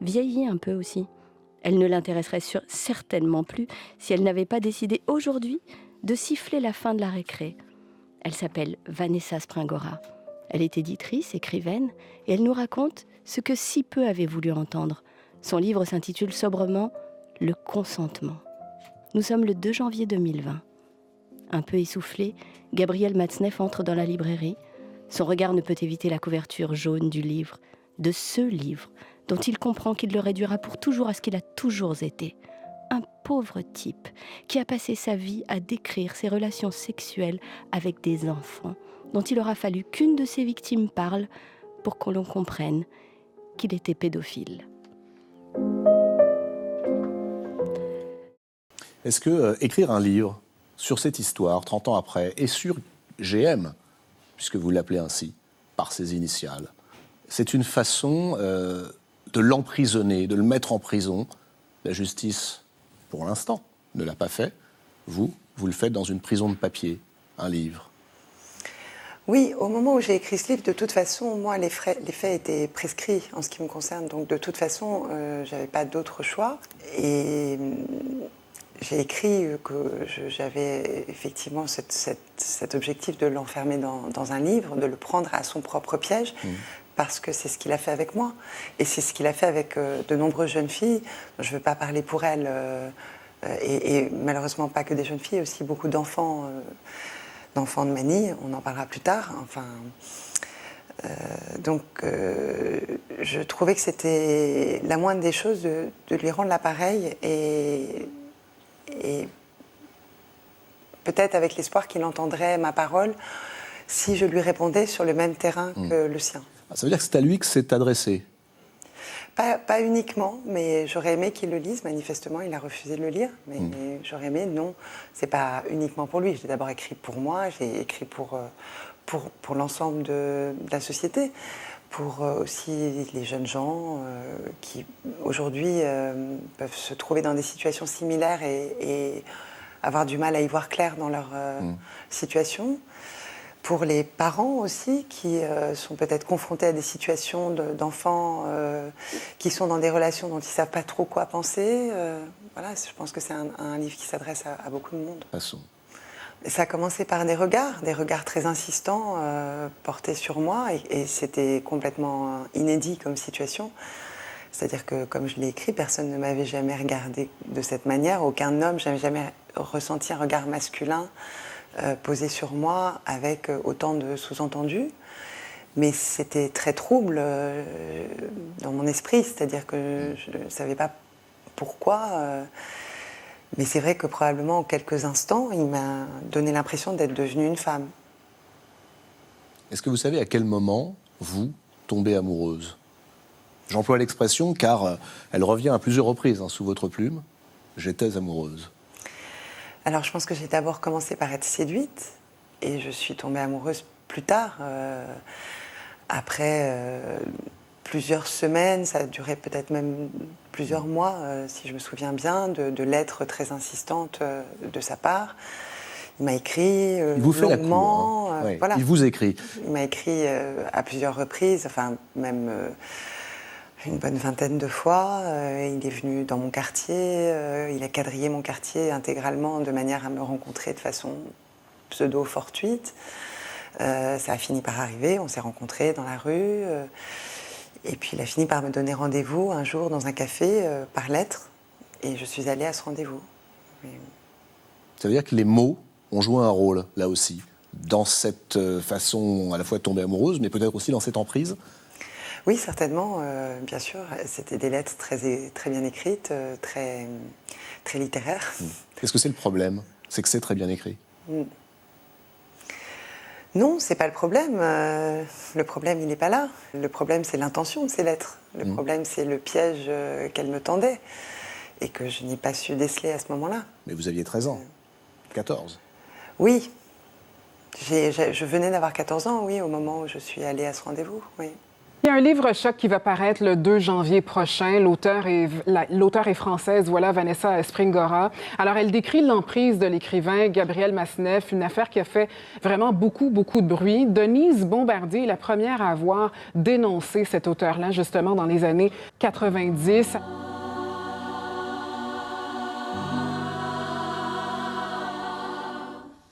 vieilli un peu aussi. Elle ne l'intéresserait certainement plus si elle n'avait pas décidé aujourd'hui de siffler la fin de la récré. Elle s'appelle Vanessa Springora. Elle est éditrice, écrivaine, et elle nous raconte ce que si peu avait voulu entendre. Son livre s'intitule sobrement Le consentement. Nous sommes le 2 janvier 2020. Un peu essoufflé, Gabriel Matzneff entre dans la librairie. Son regard ne peut éviter la couverture jaune du livre, de ce livre, dont il comprend qu'il le réduira pour toujours à ce qu'il a toujours été. Un pauvre type qui a passé sa vie à décrire ses relations sexuelles avec des enfants, dont il aura fallu qu'une de ses victimes parle pour qu'on l'on comprenne qu'il était pédophile. Est-ce que euh, écrire un livre sur cette histoire, 30 ans après, et sur GM, puisque vous l'appelez ainsi, par ses initiales, c'est une façon euh, de l'emprisonner, de le mettre en prison? La justice, pour l'instant, ne l'a pas fait. Vous, vous le faites dans une prison de papier, un livre. Oui, au moment où j'ai écrit ce livre, de toute façon, moi, les, faits étaient prescrits en ce qui me concerne. Donc, de toute façon, euh, je n'avais pas d'autre choix. Et j'ai écrit que j'avais effectivement cet objectif de l'enfermer dans, un livre, de le prendre à son propre piège. Mmh. Parce que c'est ce qu'il a fait avec moi. Et c'est ce qu'il a fait avec euh, de nombreuses jeunes filles. Je ne veux pas parler pour elles. Euh, et, et, malheureusement, pas que des jeunes filles, aussi beaucoup d'enfants d'enfants de manie, on en parlera plus tard. Enfin, euh, donc, euh, je trouvais que c'était la moindre des choses de, lui rendre l'appareil et, et peut-être avec l'espoir qu'il entendrait ma parole si je lui répondais sur le même terrain hmm. que le sien. Ah, ça veut dire que c'est à lui que c'est adressé pas, uniquement, mais j'aurais aimé qu'il le lise. Manifestement, il a refusé de le lire. Mais hmm. j'aurais aimé, non, c'est pas uniquement pour lui. J'ai d'abord écrit pour moi, j'ai écrit pour, euh, pour, pour l'ensemble de, la société, pour euh, aussi les jeunes gens euh, qui, aujourd'hui, peuvent se trouver dans des situations similaires et, avoir du mal à y voir clair dans leur hmm. situation pour les parents aussi qui euh, sont peut-être confrontés à des situations d'enfants euh, qui sont dans des relations dont ils ne savent pas trop quoi penser. Euh, voilà, je pense que c'est un, livre qui s'adresse à, beaucoup de monde. Passons. Ça a commencé par des regards, des regards très insistants portés sur moi et, c'était complètement inédit comme situation. C'est-à-dire que, comme je l'ai écrit, personne ne m'avait jamais regardé de cette manière, aucun homme, j'avais jamais ressenti un regard masculin euh, posé sur moi avec euh, autant de sous-entendus. Mais c'était très trouble euh, dans mon esprit, c'est-à-dire que je ne savais pas pourquoi. Mais c'est vrai que probablement en quelques instants, il m'a donné l'impression d'être devenue une femme. Est-ce que vous savez à quel moment vous tombez amoureuse? J'emploie l'expression car elle revient à plusieurs reprises hein, sous votre plume. J'étais amoureuse. Alors je pense que j'ai d'abord commencé par être séduite et je suis tombée amoureuse plus tard. Euh, après euh, plusieurs semaines, ça a duré peut-être même plusieurs mois, euh, si je me souviens bien, de, lettres très insistantes de sa part. Il m'a écrit il vous longuement. Fait la hein. voilà. Il vous écrit. Il m'a écrit à plusieurs reprises, enfin même une bonne vingtaine de fois. Euh, il est venu dans mon quartier, euh, il a quadrillé mon quartier intégralement de manière à me rencontrer de façon pseudo-fortuite. Euh, ça a fini par arriver, on s'est rencontrés dans la rue. Et puis il a fini par me donner rendez-vous un jour dans un café euh, par lettre. Et je suis allée à ce rendez-vous. Ça veut dire que les mots ont joué un rôle, là aussi, dans cette euh, façon à la fois de tomber amoureuse, mais peut-être aussi dans cette emprise? Oui, certainement, euh, bien sûr. C'était des lettres très, très bien écrites, très, très littéraires. Est-ce que c'est le problème? C'est que c'est très bien écrit. Mm. Non, c'est pas le problème. Euh, le problème, il n'est pas là. Le problème, c'est l'intention de ces lettres. Le Mm. problème, c'est le piège euh, qu'elle me tendait et que je n'ai pas su déceler à ce moment-là. Mais vous aviez 13 ans, 14. Oui, je venais d'avoir 14 ans, oui, au moment où je suis allée à ce rendez-vous. Oui. Il y a un livre choc qui va paraître le 2 janvier prochain. L'auteur est, française, voilà, Vanessa Springora. Alors, elle décrit l'emprise de l'écrivain Gabriel Masneff, une affaire qui a fait vraiment beaucoup, beaucoup de bruit. Denise Bombardier est la première à avoir dénoncé cet auteur-là, justement, dans les années 90.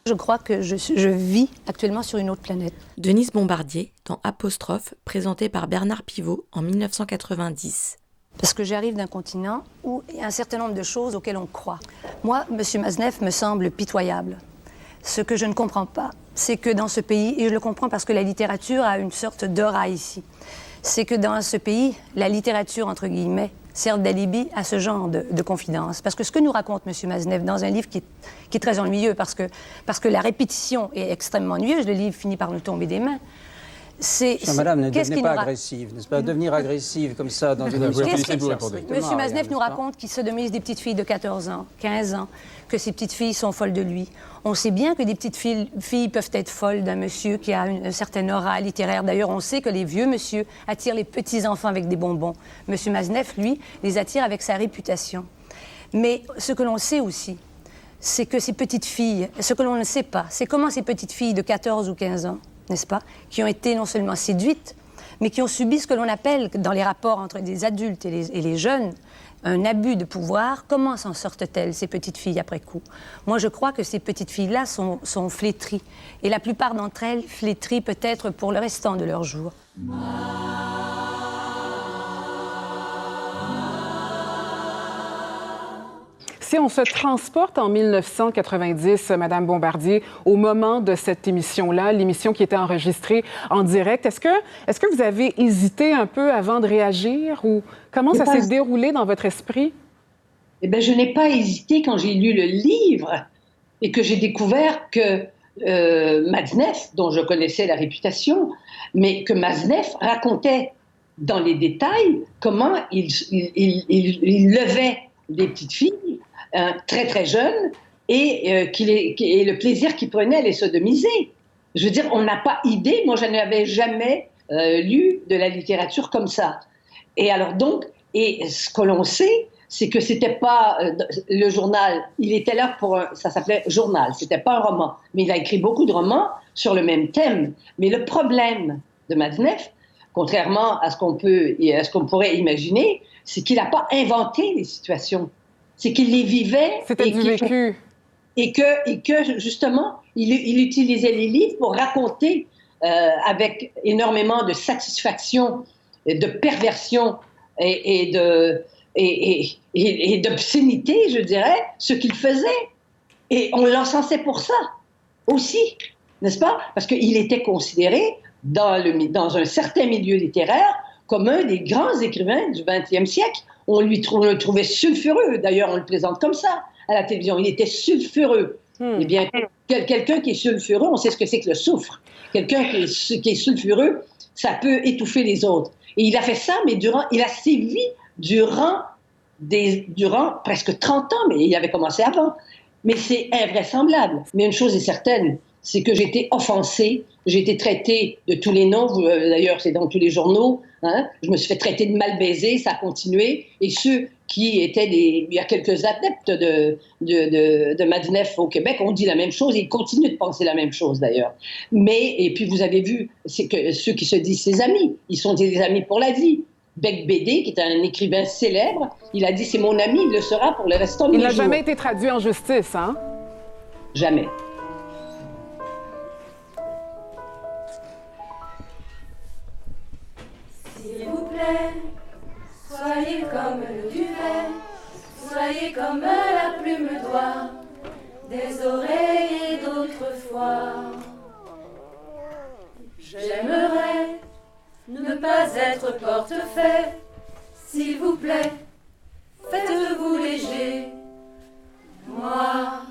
Je crois que je, vis actuellement sur une autre planète. Denise Bombardier dans Apostrophe, présentée par Bernard Pivot en 1990. Parce que j'arrive d'un continent où il y a un certain nombre de choses auxquelles on croit. Moi, M. Maznev me semble pitoyable. Ce que je ne comprends pas, c'est que dans ce pays, et je le comprends parce que la littérature a une sorte d'aura ici, c'est que dans ce pays, la littérature, entre guillemets, sert d'alibi à ce genre de, de confidence. Parce que ce que nous raconte M. Maznev dans un livre qui est, qui est très ennuyeux, parce que, parce que la répétition est extrêmement ennuyeuse, le livre finit par nous tomber des mains, c'est... Madame, ne devenez pas agressive, n'est-ce pas? Devenir agressive comme ça dans une émission, Monsieur Maznev nous raconte qu'il sodomise des petites filles de 14 ans, 15 ans, que ces petites filles sont folles de lui. On sait bien que des petites filles, filles peuvent être folles d'un monsieur qui a une, certaine aura littéraire. D'ailleurs, on sait que les vieux monsieur attirent les petits-enfants avec des bonbons. Monsieur Maznev, lui, les attire avec sa réputation. Mais ce que l'on sait aussi, c'est que ces petites filles, ce que l'on ne sait pas, c'est comment ces petites filles de 14 ou 15 ans, n'est-ce pas, qui ont été non seulement séduites, mais qui ont subi ce que l'on appelle, dans les rapports entre les adultes et les, jeunes, un abus de pouvoir. Comment s'en sortent-elles, ces petites filles, après coup? Moi, je crois que ces petites filles-là sont, sont flétries. Et la plupart d'entre elles flétries peut-être pour le restant de leur jour. Si on se transporte en 1990, Madame Bombardier, au moment de cette émission-là, l'émission qui était enregistrée en direct, est-ce que, est-ce que vous avez hésité un peu avant de réagir ou comment ça s'est déroulé dans votre esprit? Eh ben, je n'ai pas hésité quand j'ai lu le livre et que j'ai découvert que euh, Maznev, dont je connaissais la réputation, mais que Maznev racontait dans les détails comment il, il- il- il- il levait des petites filles très très jeunes et, euh, et le plaisir qu'il prenait à les sodomiser. Je veux dire, on n'a pas idée, moi je n'avais jamais euh, lu de la littérature comme ça. Et alors donc, et ce que l'on sait, c'est que c'était pas euh, le journal, il était là pour, un- ça s'appelait journal, c'était pas un roman, mais il a écrit beaucoup de romans sur le même thème. Mais le problème de Maznev, contrairement à ce qu'on peut à ce qu'on pourrait imaginer, c'est qu'il n'a pas inventé les situations, c'est qu'il les vivait. C'était et du qu'il- vécu. et que, et que justement, il, il utilisait les livres pour raconter euh, avec énormément de satisfaction, de perversion et, et de et, et- et- et d'obscénité, je dirais, ce qu'il faisait. Et on l'encensait pour ça aussi, n'est-ce pas? Parce qu'il était considéré dans, le, dans un certain milieu littéraire comme un des grands écrivains du XXe siècle. On lui trou- on le trouvait sulfureux, d'ailleurs on le présente comme ça à la télévision, il était sulfureux. Eh bien, quel- quelqu'un qui est sulfureux, on sait ce que c'est que le soufre. Quelqu'un qui est, su- qui est sulfureux, ça peut étouffer les autres. Et il a fait ça, mais durant, il a sévi durant, des, durant presque 30 ans, mais il avait commencé avant. Mais c'est invraisemblable. Mais une chose est certaine, c'est que j'ai été offensée, j'ai été traitée de tous les noms, euh, d'ailleurs c'est dans tous les journaux, hein. je me suis fait traiter de mal baisé, ça a continué, et ceux qui étaient des... Il y a quelques adeptes de, de, de, de Madneff au Québec ont dit la même chose, et ils continuent de penser la même chose d'ailleurs. Mais, et puis vous avez vu, c'est que ceux qui se disent ses amis, ils sont des amis pour la vie. Beck Bédé, qui est un écrivain célèbre, il a dit c'est mon ami, il le sera pour le restant de Il mes n'a jours. jamais été traduit en justice, hein? Jamais. Des oreilles d'autrefois. J'aimerais ne pas être porte-fait, s'il vous plaît, faites-vous léger. Moi,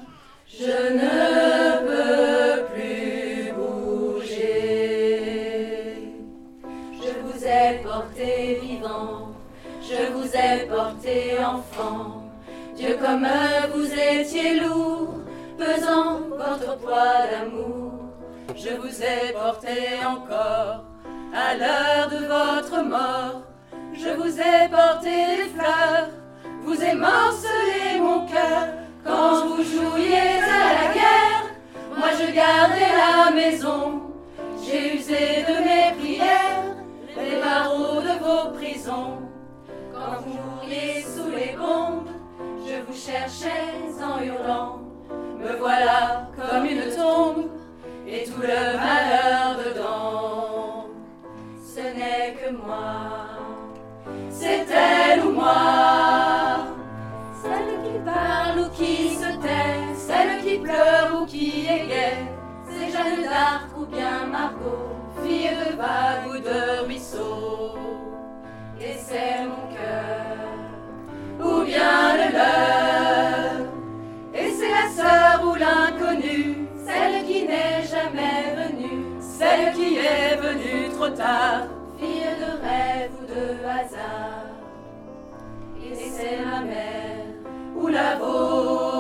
je ne peux plus bouger. Je vous ai porté vivant, je vous ai porté enfant. Dieu comme vous étiez lourd, pesant votre poids d'amour. Je vous ai porté encore à l'heure de votre mort. Je vous ai porté des fleurs, vous émorcelez mon cœur quand vous jouiez à la guerre. Moi je gardais la maison, j'ai usé de mes prières, les barreaux de vos prisons. Quand vous mouriez sous les bombes, je vous cherchais en hurlant. Me voilà comme une tombe et tout le malheur dedans. Ce n'est que moi, c'est elle ou moi, celle qui parle ou qui se tait, celle qui pleure ou qui est gaie. C'est Jeanne d'Arc ou bien Margot, fille de vague ou de ruisseau. Et c'est mon cœur, ou bien le leur. Qui est venue trop tard, fille de rêve ou de hasard. Et c'est ma mère ou la vôtre,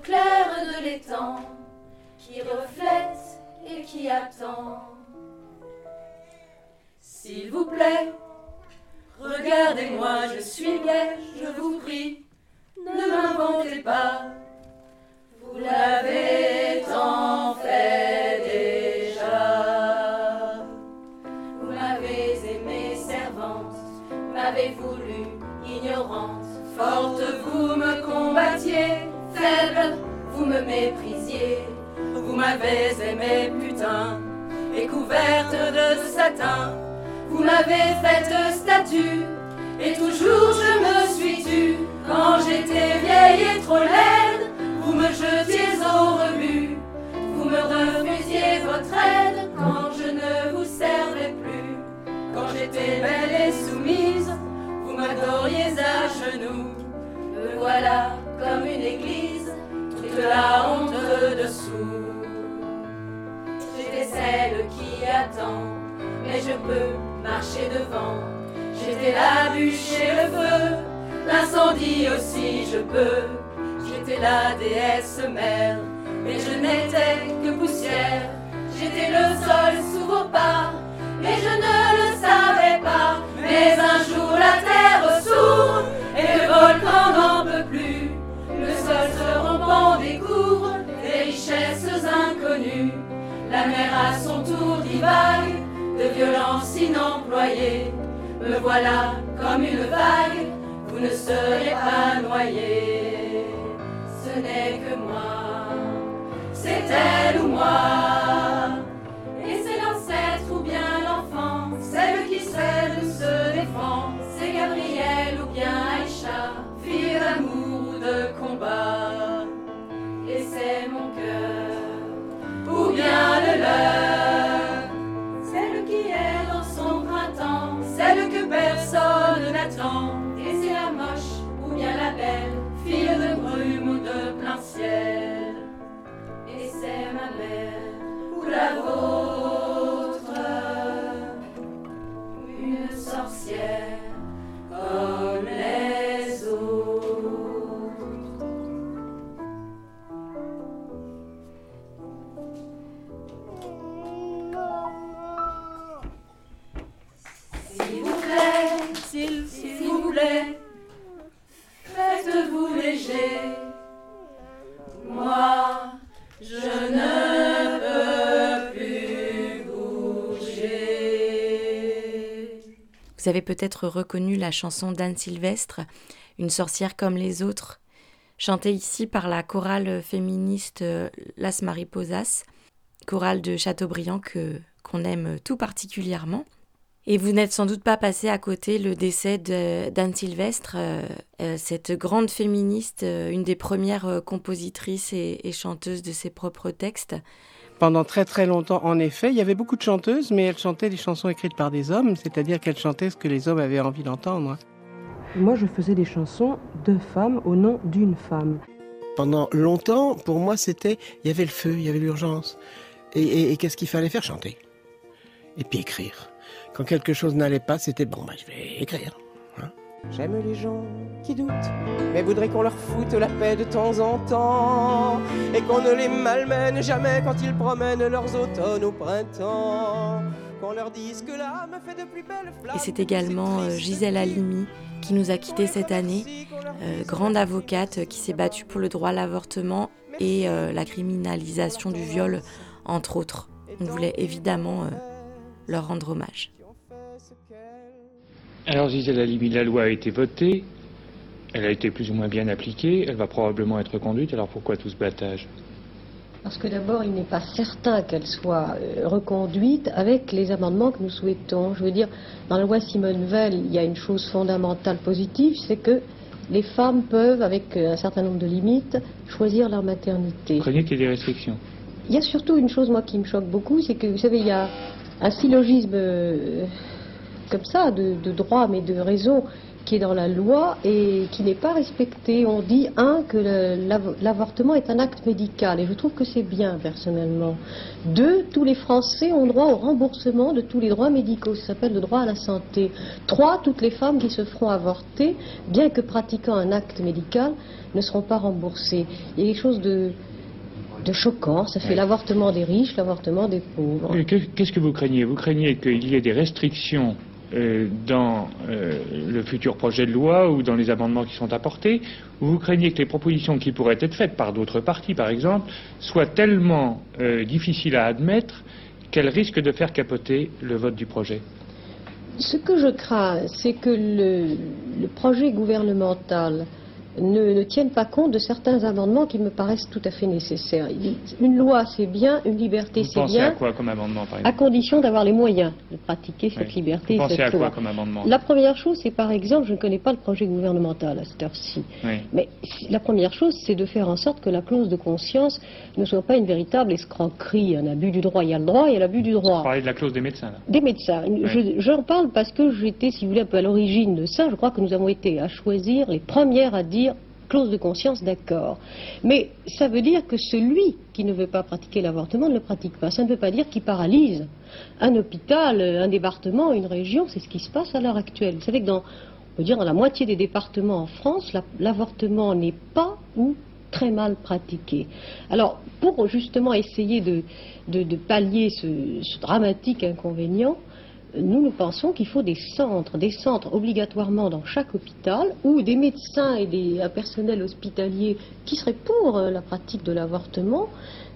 claire de l'étang, qui reflète et qui attend. S'il vous plaît, regardez-moi, je suis gaie, je vous prie, ne m'inventez pas. Vous l'avez tant fait vous me méprisiez. Vous m'avez aimée putain, et couverte de satin. Vous m'avez faite statue, et toujours je me suis tue. Quand j'étais vieille et trop laide, vous me jetiez au rebut. Vous me refusiez votre aide quand je ne vous servais plus. Quand j'étais belle et soumise, vous m'adoriez à genoux. Me voilà comme une église, toute la honte dessous. J'étais celle qui attend, mais je peux marcher devant. J'étais la bûche et le feu, l'incendie aussi je peux. J'étais la déesse mère, mais je n'étais que poussière. J'étais le sol sous vos pas, La mer à son tour divague de violence inemployée. Me voilà comme une vague, vous ne serez pas noyé. Ce n'est que moi, c'est elle ou moi. Et c'est l'ancêtre ou bien l'enfant, celle qui seule se défend. C'est Gabriel ou bien Aïcha, fille d'amour ou de combat. Et c'est mon cœur, ou bien le sorcière Vous avez peut-être reconnu la chanson d'Anne Sylvestre, Une sorcière comme les autres, chantée ici par la chorale féministe euh, Las Mariposas, chorale de Chateaubriand que qu'on aime tout particulièrement. Et vous n'êtes sans doute pas passé à côté le décès d'Anne Sylvestre, euh, euh, cette grande féministe, euh, une des premières compositrices et, et, chanteuses de ses propres textes. Pendant très très longtemps, en effet, il y avait beaucoup de chanteuses, mais elles chantaient des chansons écrites par des hommes, c'est-à-dire qu'elles chantaient ce que les hommes avaient envie d'entendre. Moi, je faisais des chansons de femmes au nom d'une femme. Pendant longtemps, pour moi, c'était, il y avait le feu, il y avait l'urgence. Et, et, et qu'est-ce qu'il fallait faire? Chanter. Et puis écrire. Quand quelque chose n'allait pas, c'était bon, bah, je vais écrire. J'aime les gens qui doutent, mais voudrais qu'on leur foute la paix de temps en temps. Et qu'on ne les malmène jamais quand ils promènent leurs automnes au printemps. Qu'on leur dise que l'âme fait de plus belles flammes. Et c'est également euh, Gisèle Halimi qui nous a quittés cette année, euh, grande avocate qui s'est battue pour le droit à l'avortement et euh, la criminalisation du viol, entre autres. On voulait évidemment leur rendre hommage. Alors Gisèle Halimi, la loi a été votée, elle a été plus ou moins bien appliquée, elle va probablement être conduite, alors pourquoi tout ce battage? Parce que d'abord, il n'est pas certain qu'elle soit euh, reconduite avec les amendements que nous souhaitons. Je veux dire, dans la loi Simone Veil, il y a une chose fondamentale positive, c'est que les femmes peuvent, avec euh, un certain nombre de limites, choisir leur maternité. Vous craignez qu'il y ait des restrictions? Il y a surtout une chose, moi, qui me choque beaucoup, c'est que, vous savez, il y a un syllogisme euh, comme ça, de, de, droit, mais de raison, qui est dans la loi et qui n'est pas respecté. On dit, un, que l'avortement est un acte médical, et je trouve que c'est bien, personnellement. Deux, tous les Français ont droit au remboursement de tous les droits médicaux, ça s'appelle le droit à la santé. Trois, toutes les femmes qui se feront avorter, bien que pratiquant un acte médical, ne seront pas remboursées. Il y a quelque chose de de choquant. Ça fait l'avortement des riches, l'avortement des pauvres. Qu'est-ce que vous craignez? Vous craignez qu'il y ait des restrictions euh, dans euh, le futur projet de loi ou dans les amendements qui sont apportés Ou vous craignez que les propositions qui pourraient être faites par d'autres partis, par exemple, soient tellement euh, difficiles à admettre qu'elles risquent de faire capoter le vote du projet? Ce que je crains, c'est que le, le projet gouvernemental ne, ne, tiennent pas compte de certains amendements qui me paraissent tout à fait nécessaires. Une loi, c'est bien, une liberté, c'est bien. à quoi comme amendement, par exemple? À condition d'avoir les moyens de pratiquer cette oui. liberté Vous et cette à loi. quoi comme amendement? La première chose, c'est par exemple, je ne connais pas le projet gouvernemental à cette heure-ci, oui. mais la première chose, c'est de faire en sorte que la clause de conscience ne soit pas une véritable escroquerie, un abus du droit. Il y a le droit, il y a l'abus du droit. Vous parlez de la clause des médecins, là Des médecins. Oui. J'en parle parce que j'étais, si vous voulez, un peu à l'origine de ça. Je crois que nous avons été à choisir les premières à dire clause de conscience, d'accord. Mais ça veut dire que celui qui ne veut pas pratiquer l'avortement ne le pratique pas. Ça ne veut pas dire qu'il paralyse un hôpital, un département, une région. C'est ce qui se passe à l'heure actuelle. Vous savez que dans, on dire, dans la moitié des départements en France, l'avortement n'est pas ou très mal pratiqué. Alors, pour justement essayer de pallier ce, ce dramatique inconvénient, nous, nous pensons qu'il faut des centres, des centres obligatoirement dans chaque hôpital où des médecins et des, un personnel hospitalier qui seraient pour euh, la pratique de l'avortement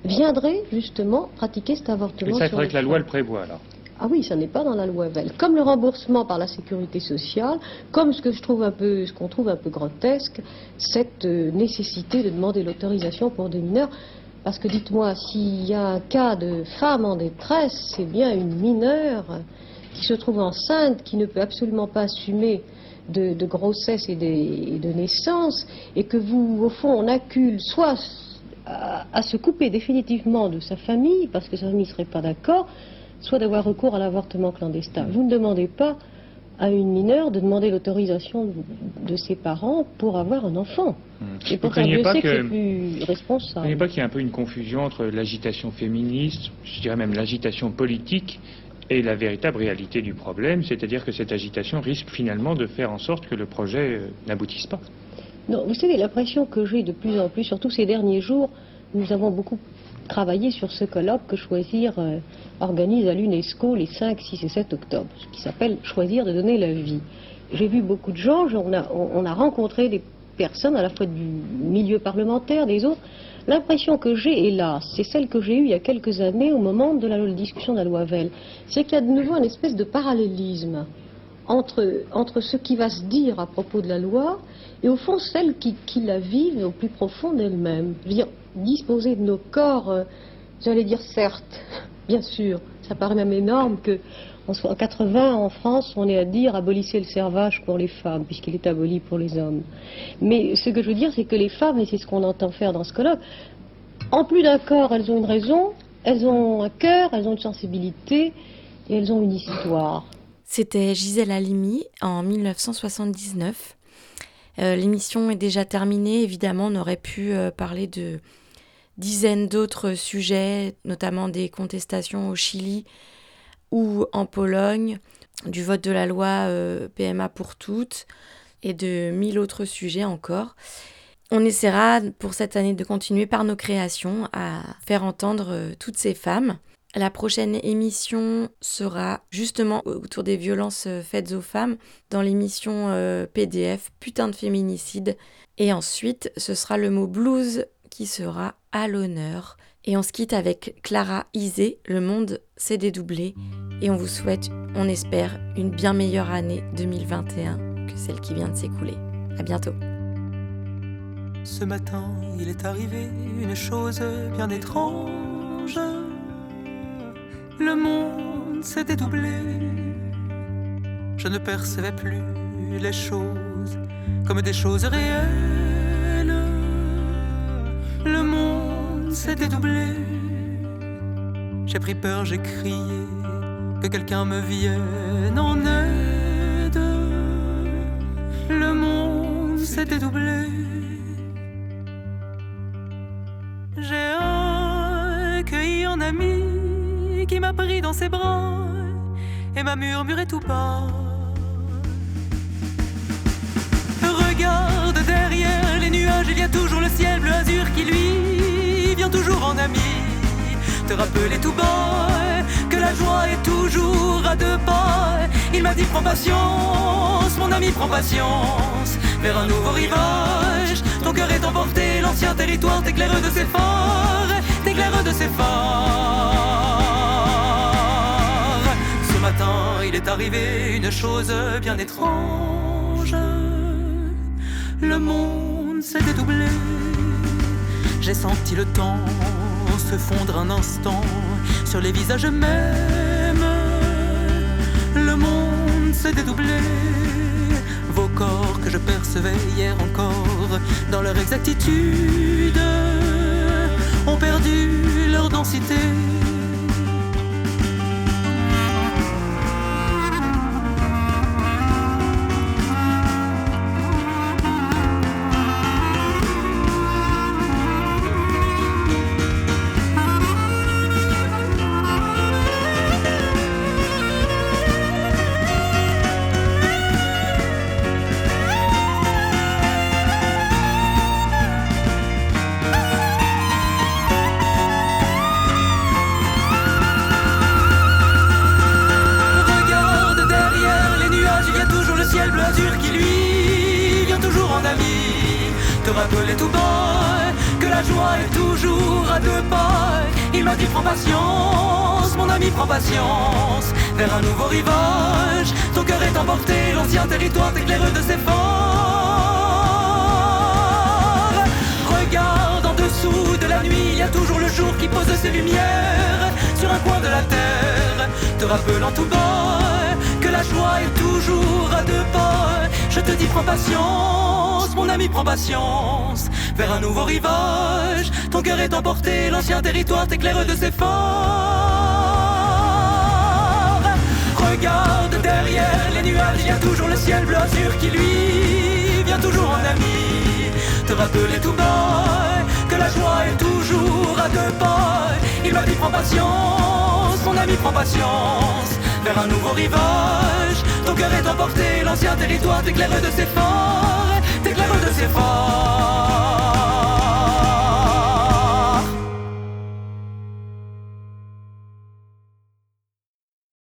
viendraient justement pratiquer cet avortement. Mais ça, il faudrait que la loi le prévoie alors. Ah oui, ça n'est pas dans la loi Veil. Comme le remboursement par la sécurité sociale, comme ce que je trouve un peu, ce qu'on trouve un peu grotesque, cette euh, nécessité de demander l'autorisation pour des mineurs. Parce que dites-moi, s'il y a un cas de femme en détresse, c'est bien une mineure qui se trouve enceinte, qui ne peut absolument pas assumer de, de grossesse et de, et de, naissance, et que vous, au fond, on accule soit à, à, se couper définitivement de sa famille, parce que sa famille ne serait pas d'accord, soit d'avoir recours à l'avortement clandestin. Vous ne demandez pas à une mineure de demander l'autorisation de, ses parents pour avoir un enfant. Mmh. Et pourtant, Dieu sait que, que c'est plus responsable. Vous ne pas qu'il y a un peu une confusion entre l'agitation féministe, je dirais même l'agitation politique, et la véritable réalité du problème, c'est-à-dire que cette agitation risque finalement de faire en sorte que le projet euh, n'aboutisse pas. Non, vous savez, l'impression que j'ai de plus en plus, surtout ces derniers jours, nous avons beaucoup travaillé sur ce colloque que Choisir euh, organise à l'UNESCO les 5, 6 et 7 octobre, qui s'appelle Choisir de donner la vie. J'ai vu beaucoup de gens, on a, on a rencontré des personnes à la fois du milieu parlementaire, des autres, L'impression que j'ai, hélas, c'est celle que j'ai eue il y a quelques années au moment de la discussion de la loi Veil, c'est qu'il y a de nouveau une espèce de parallélisme entre, entre ce qui va se dire à propos de la loi et au fond celles qui, la vivent au plus profond dire, disposer de nos corps, euh, j'allais dire certes, bien sûr, ça paraît même énorme que en so- en 80 en France, on est à dire abolissez le servage pour les femmes, puisqu'il est aboli pour les hommes. Mais ce que je veux dire, c'est que les femmes, et c'est ce qu'on entend faire dans ce colloque, en plus d'un corps, elles ont une raison, elles ont un cœur, elles ont une sensibilité et elles ont une histoire. C'était Gisèle Halimi en 1979. Euh, L'émission est déjà terminée. Évidemment, on aurait pu euh, parler de dizaines d'autres sujets, notamment des contestations au Chili ou en Pologne, du vote de la loi euh, PMA pour toutes et de mille autres sujets encore. On essaiera pour cette année de continuer par nos créations à faire entendre euh, toutes ces femmes. La prochaine émission sera justement autour des violences euh, faites aux femmes dans l'émission PDF Putain de féminicide. Et ensuite, ce sera le mot blues qui sera à l'honneur. Et on se quitte avec Clara Isé, Le monde s'est dédoublé. Et on vous souhaite, on espère, une bien meilleure année 2021 que celle qui vient de s'écouler. À bientôt. Ce matin, il est arrivé une chose bien étrange. Le monde s'est dédoublé. Je ne percevais plus les choses comme des choses réelles. S'est dédoublé. J'ai pris peur, j'ai crié que quelqu'un me vienne en aide. Le monde s'est dédoublé. J'ai accueilli un ami qui m'a pris dans ses bras et m'a murmuré tout bas. Regarde derrière les nuages, il y a toujours le ciel bleu azur qui lui vient toujours en ami. Te rappeler tout bas que la joie est toujours à deux pas. Il m'a dit prends patience, mon ami prends patience vers un nouveau rivage. Ton cœur est emporté, l'ancien territoire t'éclaire de ses phares, t'éclaire de ses phares. Ce matin, il est arrivé une chose bien étrange. Le monde s'est dédoublé. J'ai senti le temps se fondre un instant sur les visages mêmes. Le monde s'est dédoublé. Vos corps que je percevais hier encore dans leur exactitude ont perdu leur densité. M'a dit prends patience, mon ami prends patience vers un nouveau rivage. Ton cœur est emporté, l'ancien territoire t'éclaire de ses phares. Regarde en dessous de la nuit, il y a toujours le jour qui pose ses lumières sur un coin de la terre, te rappelant tout bas que la joie est toujours à deux pas. Je te dis prends patience, mon ami prends patience vers un nouveau rivage. Ton cœur est emporté, l'ancien territoire t'éclaire de ses phares. Regarde derrière les nuages, il y a toujours le ciel bleu azur qui lui vient toujours en ami. Te rappeler tout bas que la joie est toujours à deux pas. Il m'a dit prends patience, mon ami prends patience vers un nouveau rivage. Ton cœur est emporté, l'ancien territoire t'éclaire de ses phares, t'éclaire de ses phares.